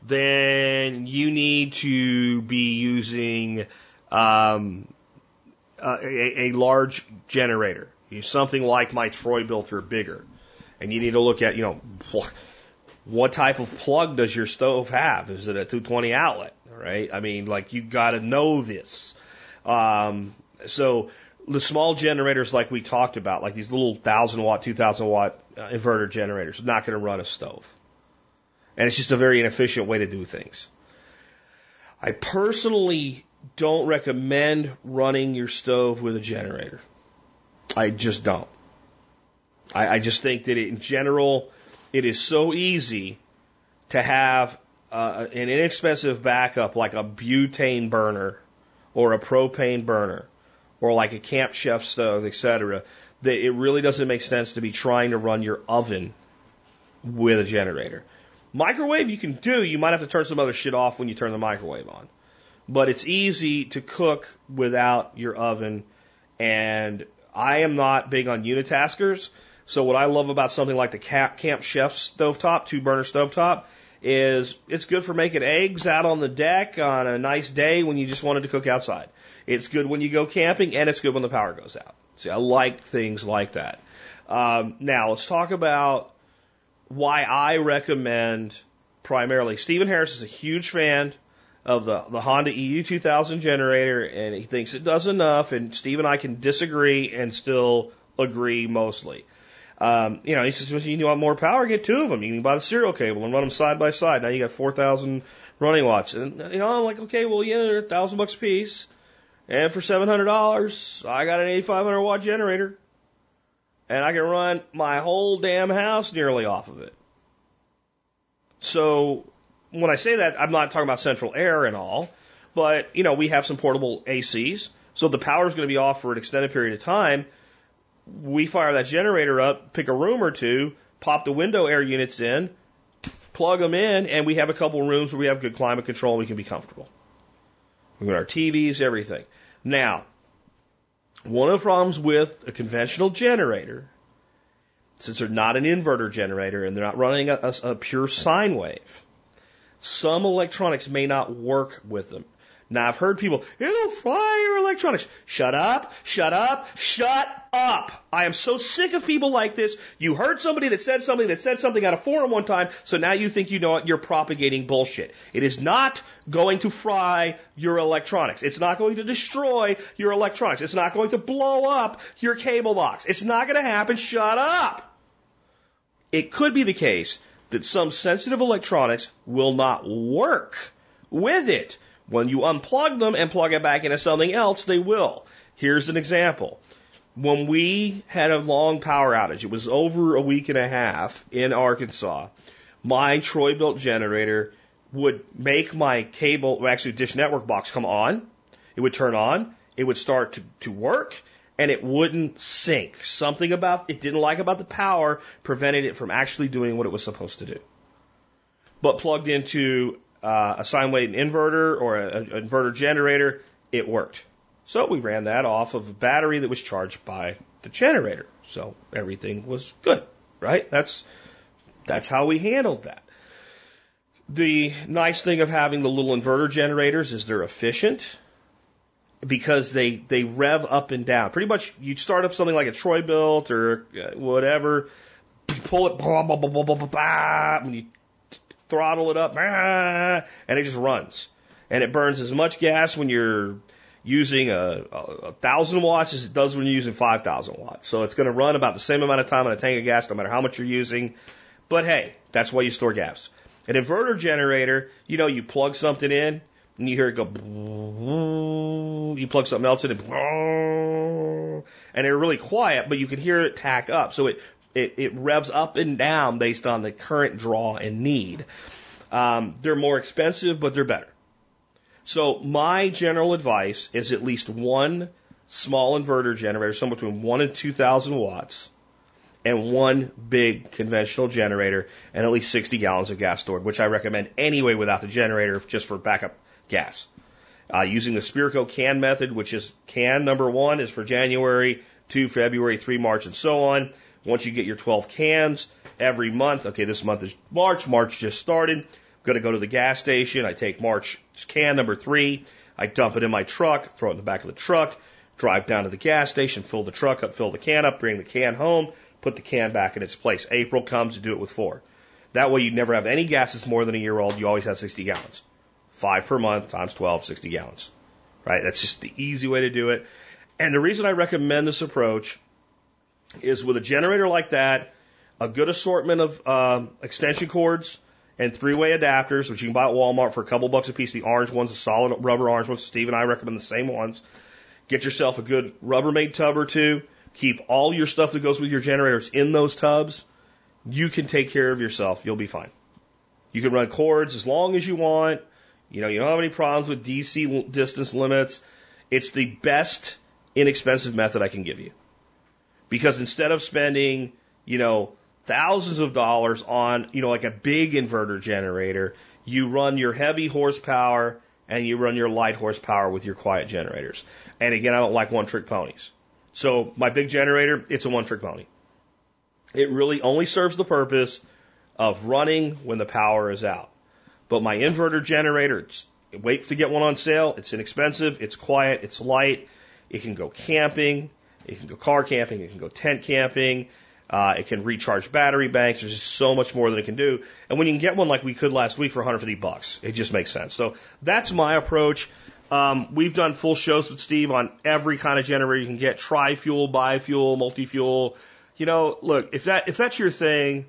then you need to be using um, a, a large generator. Use something like my Troy-Bilt or bigger. And you need to look at, you know, what type of plug does your stove have? Is it a 220 outlet? Right? I mean, like you got to know this. Um, so the small generators, like we talked about, like these little thousand watt, two thousand watt uh, inverter generators, not going to run a stove, and it's just a very inefficient way to do things. I personally don't recommend running your stove with a generator. I just don't. I, I just think that in general, it is so easy to have uh, an inexpensive backup like a butane burner or a propane burner or like a Camp Chef stove, etc., that it really doesn't make sense to be trying to run your oven with a generator. Microwave you can do, you might have to turn some other shit off when you turn the microwave on. But it's easy to cook without your oven and I am not big on unitaskers. So what I love about something like the Camp Chef stovetop, two burner stovetop, is it's good for making eggs out on the deck on a nice day when you just wanted to cook outside. It's good when you go camping, and it's good when the power goes out. See, I like things like that. Um, now, let's talk about why I recommend primarily. Stephen Harris is a huge fan of the, the Honda EU 2000 generator, and he thinks it does enough, and Steve and I can disagree and still agree mostly. Um, you know, he says, you want more power, get two of them. You can buy the serial cable and run them side by side. Now you got 4,000 running watts. And, you know, I'm like, okay, well, yeah, they're a thousand bucks a piece. And for $700, I got an 8,500 watt generator. And I can run my whole damn house nearly off of it. So when I say that, I'm not talking about central air and all, but, you know, we have some portable ACs. So the power is going to be off for an extended period of time. We fire that generator up, pick a room or two, pop the window air units in, plug them in, and we have a couple rooms where we have good climate control and we can be comfortable. We got our TVs, everything. Now, one of the problems with a conventional generator, since they're not an inverter generator and they're not running a, a, a pure sine wave, some electronics may not work with them. Now I've heard people, it'll fry your electronics. Shut up, shut up, shut up. I am so sick of people like this. You heard somebody that said something that said something on a forum one time, so now you think you know it, you're propagating bullshit. It is not going to fry your electronics. It's not going to destroy your electronics. It's not going to blow up your cable box. It's not going to happen. Shut up. It could be the case that some sensitive electronics will not work with it. When you unplug them and plug it back into something else, they will. Here's an example. When we had a long power outage, it was over a week and a half in Arkansas, my Troy-Bilt generator would make my cable, actually dish network box come on. It would turn on. It would start to, to work and it wouldn't sync. Something about it didn't like about the power prevented it from actually doing what it was supposed to do. But plugged into uh, a sine wave inverter or an inverter generator, it worked. So we ran that off of a battery that was charged by the generator. So everything was good, right? That's That's how we handled that. The nice thing of having the little inverter generators is they're efficient because they they rev up and down. Pretty much, you start up something like a Troy-Bilt or uh, whatever, you pull it, blah, blah, blah, blah, blah, blah, blah, and you throttle it up, ah, and it just runs. And it burns as much gas when you're using a, a, a thousand watts as it does when you're using five thousand watts. So it's going to run about the same amount of time on a tank of gas, no matter how much you're using. But hey, that's why you store gas. An inverter generator, you know, you plug something in and you hear it go. You plug something else in, and, and they're really quiet, but you can hear it tack up. So it it, it revs up and down based on the current draw and need. Um, they're more expensive, but they're better. So my general advice is at least one small inverter generator, somewhere between one and two thousand watts, and one big conventional generator, and at least 60 gallons of gas stored, which I recommend anyway without the generator, just for backup gas. Uh, using the Spirko can method, which is can number one is for January, two February, three March, and so on. Once you get your 12 cans every month, okay, this month is March. March just started I'm going to go to the gas station. I take March can number three. I dump it in my truck, throw it in the back of the truck, drive down to the gas station, fill the truck up, fill the can up, bring the can home, put the can back in its place. April comes to do it with four. That way you never have any gas that's more than a year old. You always have 60 gallons. Five per month times 12, 60 gallons. Right? That's just the easy way to do it. And the reason I recommend this approach is with a generator like that, a good assortment of um, extension cords, and three-way adapters, which you can buy at Walmart for a couple bucks a piece. The orange ones, the solid rubber orange ones. Steve and I recommend the same ones. Get yourself a good Rubbermaid tub or two. Keep all your stuff that goes with your generators in those tubs. You can take care of yourself. You'll be fine. You can run cords as long as you want. You know, you don't have any problems with DC distance limits. It's the best inexpensive method I can give you. Because instead of spending, you know, thousands of dollars on, you know, like a big inverter generator. You run your heavy horsepower and you run your light horsepower with your quiet generators. And again, I don't like one trick ponies. So my big generator, it's a one trick pony. It really only serves the purpose of running when the power is out. But my inverter generator, it's, wait to get one on sale. It's inexpensive. It's quiet. It's light. It can go camping. It can go car camping. It can go tent camping. Uh, it can recharge battery banks. There's just so much more that it can do. And when you can get one like we could last week for 150 bucks, it just makes sense. So that's my approach. Um, we've done full shows with Steve on every kind of generator you can get: tri-fuel, bi-fuel, multi-fuel. You know, look if that if that's your thing,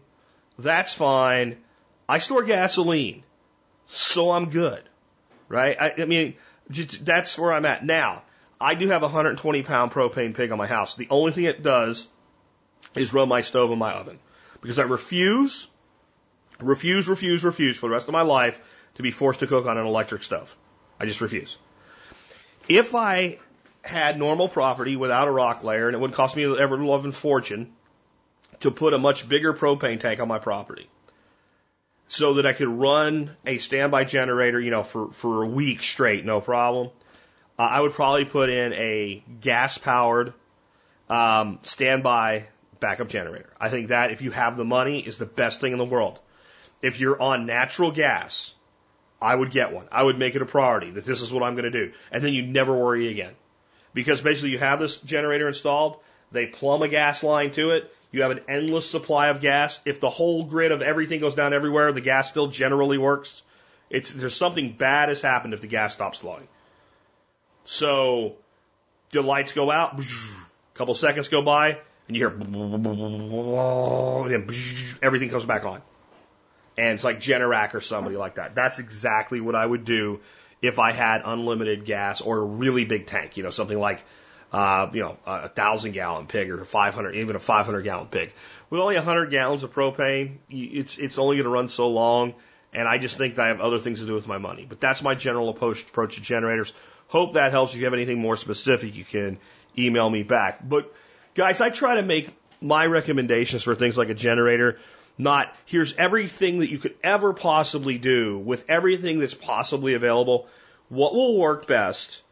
that's fine. I store gasoline, so I'm good, right? I, I mean, just, that's where I'm at now. I do have a 120 pound propane pig on my house. The only thing it does is run my stove and my oven. Because I refuse, refuse, refuse, refuse for the rest of my life to be forced to cook on an electric stove. I just refuse. If I had normal property without a rock layer, and it would cost me ever loving fortune to put a much bigger propane tank on my property so that I could run a standby generator, you know, for, for a week straight, no problem. Uh, I would probably put in a gas powered um, standby backup generator. I think that if you have the money is the best thing in the world. If you're on natural gas, I would get one. I would make it a priority that this is what I'm going to do. And then you never worry again. Because basically you have this generator installed, they plumb a gas line to it, you have an endless supply of gas. If the whole grid of everything goes down everywhere, the gas still generally works. It's, there's something bad has happened if the gas stops flowing. So the lights go out, a couple seconds go by, and you hear everything comes back on. And it's like Generac or somebody like that. That's exactly what I would do if I had unlimited gas or a really big tank, you know, something like, uh, you know, a thousand gallon pig or 500, even a 500 gallon pig. With only 100 gallons of propane, it's, it's only going to run so long. And I just think that I have other things to do with my money. But that's my general approach, approach to generators. Hope that helps. If you have anything more specific, you can email me back. But Guys, I try to make my recommendations for things like a generator not here's everything that you could ever possibly do with everything that's possibly available. What will work best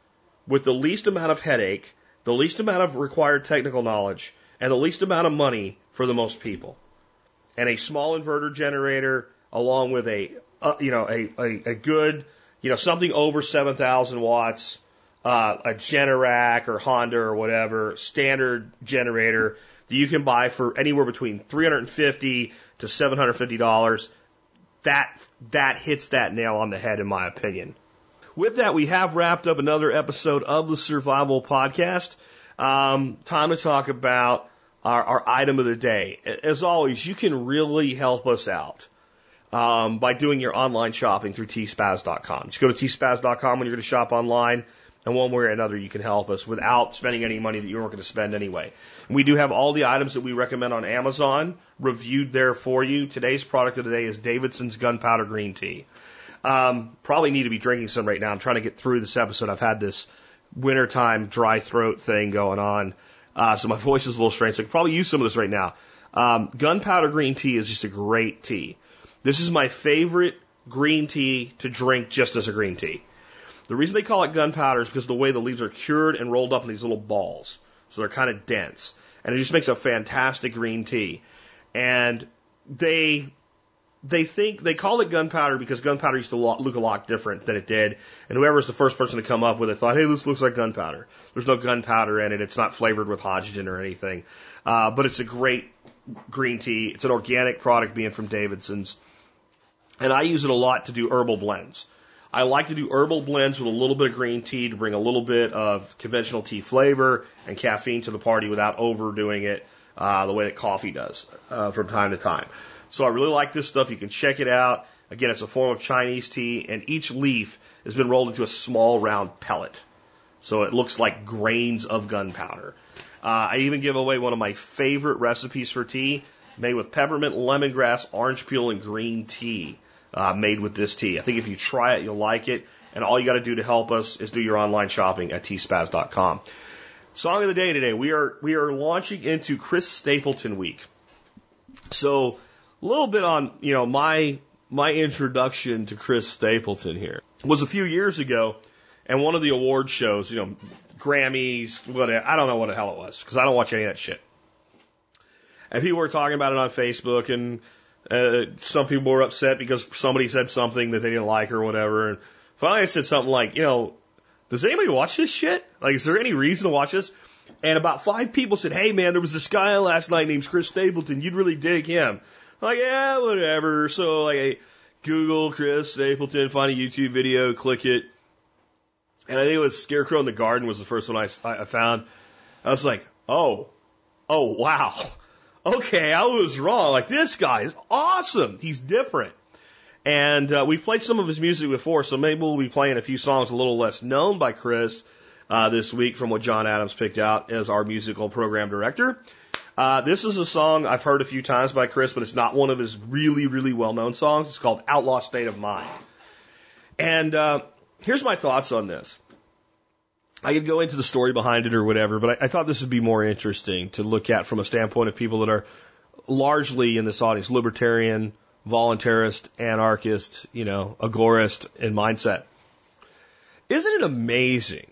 with the least amount of headache, the least amount of required technical knowledge, and the least amount of money for the most people? and a small inverter generator along with a, uh, you know, a, a, a good, you know, something over 7,000 watts, uh, a Generac or Honda or whatever standard generator that you can buy for anywhere between 350 to 750 dollars. That that hits that nail on the head, in my opinion. With that, we have wrapped up another episode of the Survival Podcast. Um, time to talk about our, our item of the day. As always, you can really help us out um, by doing your online shopping through tspaz.com. Just go to tspaz.com when you're going to shop online, and one way or another, you can help us without spending any money that you weren't going to spend anyway. And we do have all the items that we recommend on Amazon reviewed there for you. Today's product of the day is Davidson's Gunpowder Green Tea. Um, probably need to be drinking some right now. I'm trying to get through this episode. I've had this wintertime dry throat thing going on. Uh, so my voice is a little strange. So I could probably use some of this right now. Um, gunpowder green tea is just a great tea. This is my favorite green tea to drink just as a green tea. The reason they call it gunpowder is because of the way the leaves are cured and rolled up in these little balls. So they're kind of dense. And it just makes a fantastic green tea. And they they think they call it gunpowder because gunpowder used to look a lot different than it did. And whoever was the first person to come up with it thought, hey, this looks like gunpowder. There's no gunpowder in it. It's not flavored with hydrogen or anything. Uh, but it's a great green tea. It's an organic product being from Davidson's. And I use it a lot to do herbal blends. I like to do herbal blends with a little bit of green tea to bring a little bit of conventional tea flavor and caffeine to the party without overdoing it uh, the way that coffee does uh, from time to time. So I really like this stuff. You can check it out. Again, it's a form of Chinese tea, and each leaf has been rolled into a small round pellet. So it looks like grains of gunpowder. Uh, I even give away one of my favorite recipes for tea, made with peppermint, lemongrass, orange peel, and green tea, uh, made with this tea. I think if you try it, you'll like it. And all you got to do to help us is do your online shopping at tspaz.com. Song of the day today. We are we are launching into Chris Stapleton week. So a little bit on, you know, my my introduction to Chris Stapleton here was a few years ago, and one of the award shows, you know, Grammys, what I don't know what the hell it was because I don't watch any of that shit. And people were talking about it on Facebook, and uh, some people were upset because somebody said something that they didn't like or whatever. And finally, I said something like, you know, does anybody watch this shit? Like, is there any reason to watch this? And about five people said, hey man, there was this guy last night named Chris Stapleton. You'd really dig him. I'm like, yeah, whatever. So like Google Chris Stapleton, find a YouTube video, click it. And I think it was Scarecrow in the Garden was the first one I, I found. I was like, oh, oh wow. Okay, I was wrong. Like this guy is awesome. He's different. And uh, we've played some of his music before, so maybe we'll be playing a few songs a little less known by Chris uh, this week from what John Adams picked out as our musical program director. Uh, this is a song I've heard a few times by Chris, but it's not one of his really, really well known songs. It's called Outlaw State of Mind. And uh, here's my thoughts on this. I could go into the story behind it or whatever, but I, I thought this would be more interesting to look at from a standpoint of people that are largely in this audience libertarian, voluntarist, anarchist, you know, agorist in mindset. Isn't it amazing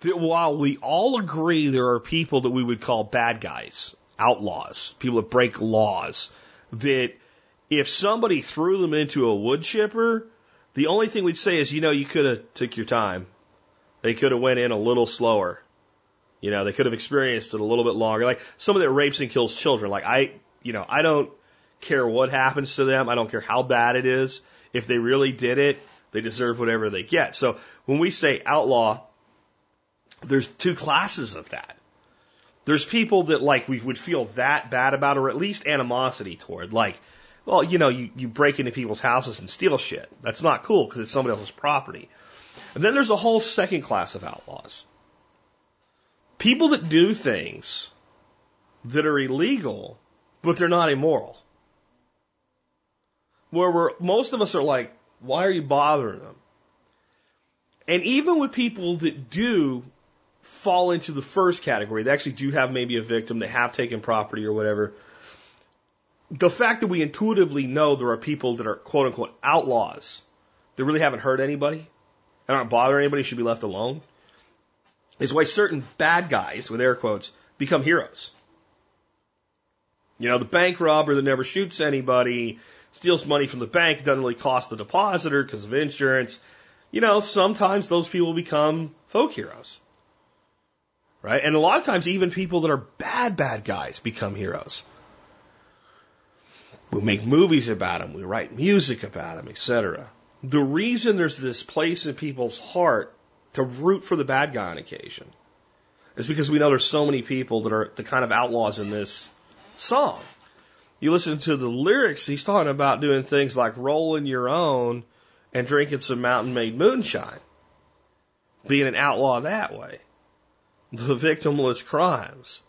that while we all agree there are people that we would call bad guys, outlaws, people that break laws, that if somebody threw them into a wood chipper, the only thing we'd say is, you know, you could have took your time. They could have went in a little slower. You know, they could have experienced it a little bit longer. Like some of that rapes and kills children. Like I, you know, I don't care what happens to them. I don't care how bad it is. If they really did it, they deserve whatever they get. So when we say outlaw, there's two classes of that. There's people that like we would feel that bad about, or at least animosity toward. Like, well, you know, you, you break into people's houses and steal shit. That's not cool because it's somebody else's property. And then there's a whole second class of outlaws. People that do things that are illegal, but they're not immoral. Where we're, most of us are like, why are you bothering them? And even with people that do fall into the first category. They actually do have maybe a victim, they have taken property or whatever. The fact that we intuitively know there are people that are quote unquote outlaws that really haven't hurt anybody and aren't bothering anybody should be left alone is why certain bad guys, with air quotes, become heroes. You know, the bank robber that never shoots anybody, steals money from the bank, doesn't really cost the depositor because of insurance. You know, sometimes those people become folk heroes. Right? And a lot of times even people that are bad, bad guys become heroes. We make movies about them, we write music about them, etc. The reason there's this place in people's heart to root for the bad guy on occasion is because we know there's so many people that are the kind of outlaws in this song. You listen to the lyrics, he's talking about doing things like rolling your own and drinking some mountain made moonshine. Being an outlaw that way. The victimless crimes.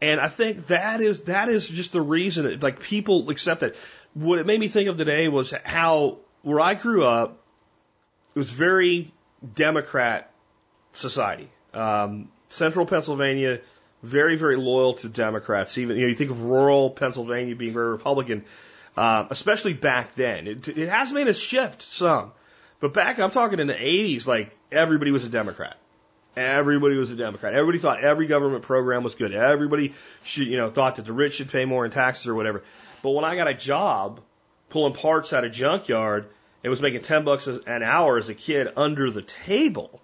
And I think that is that is just the reason that, like people accept it. What it made me think of today was how where I grew up, it was very Democrat society. Um, Central Pennsylvania, very very loyal to Democrats. Even you know you think of rural Pennsylvania being very Republican, uh, especially back then. It, it has made a shift some, but back I'm talking in the 80s, like everybody was a Democrat. Everybody was a Democrat. Everybody thought every government program was good. Everybody should, you know, thought that the rich should pay more in taxes or whatever. But when I got a job pulling parts out of junkyard and was making 10 bucks an hour as a kid under the table,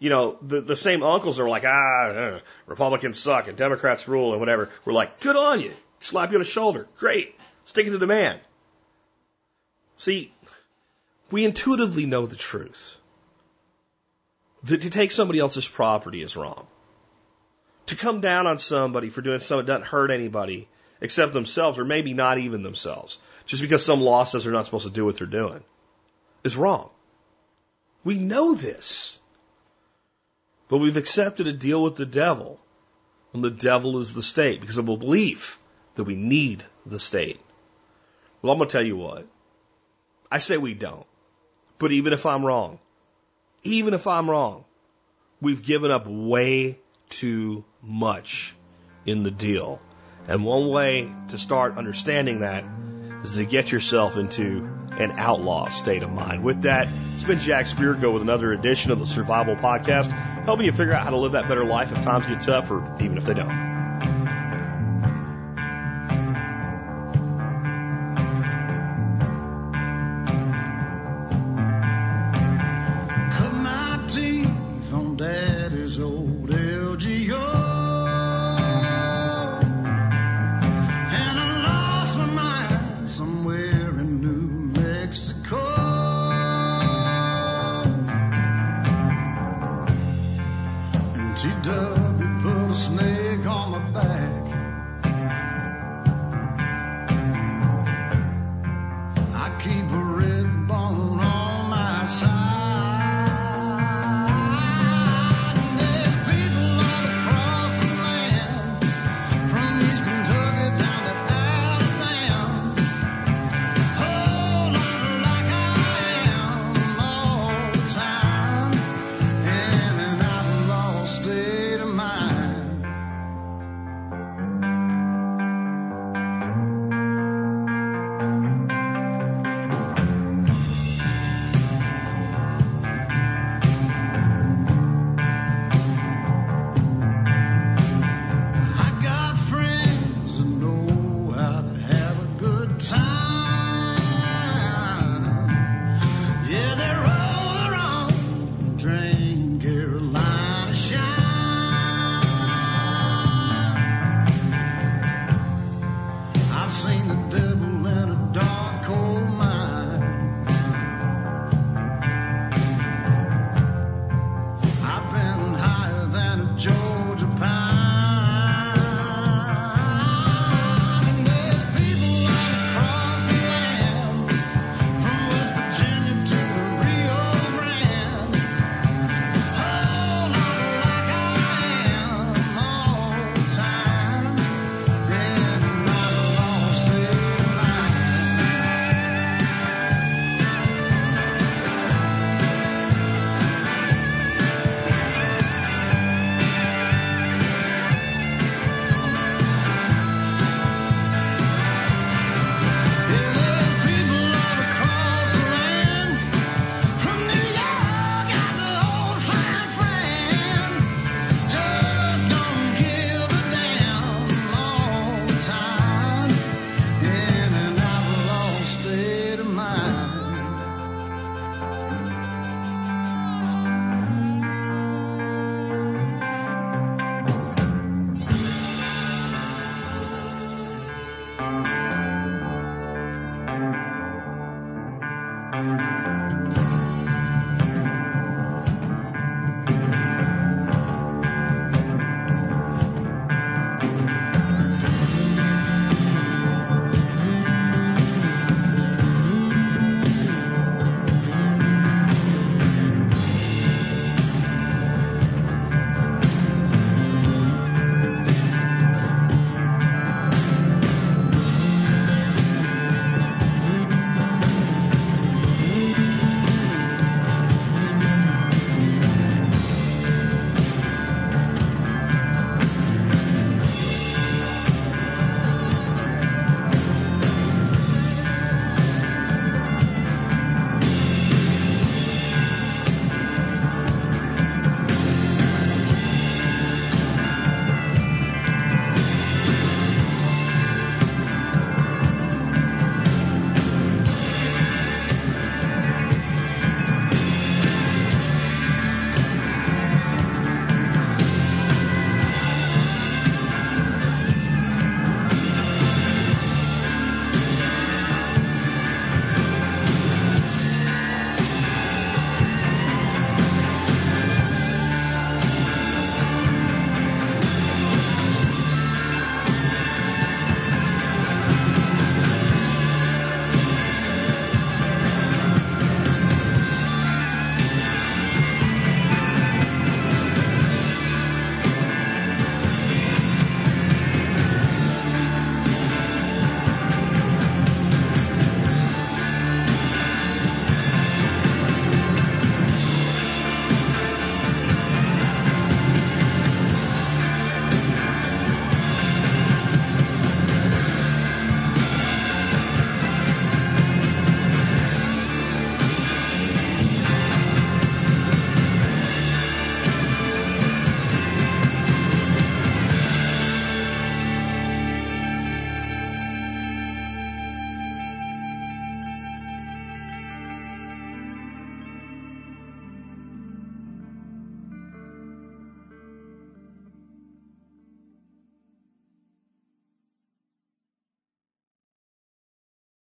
you know, the, the same uncles are like, ah, Republicans suck and Democrats rule and whatever. We're like, good on you. Slap you on the shoulder. Great. Sticking to the man. See, we intuitively know the truth that to take somebody else's property is wrong. To come down on somebody for doing something that doesn't hurt anybody except themselves, or maybe not even themselves, just because some law says they're not supposed to do what they're doing, is wrong. We know this. But we've accepted a deal with the devil, and the devil is the state because of a belief that we need the state. Well, I'm going to tell you what. I say we don't. But even if I'm wrong, even if I'm wrong, we've given up way too much in the deal. And one way to start understanding that is to get yourself into an outlaw state of mind. With that, it's been Jack Spirko with another edition of the Survival Podcast, helping you figure out how to live that better life if times get tough or even if they don't.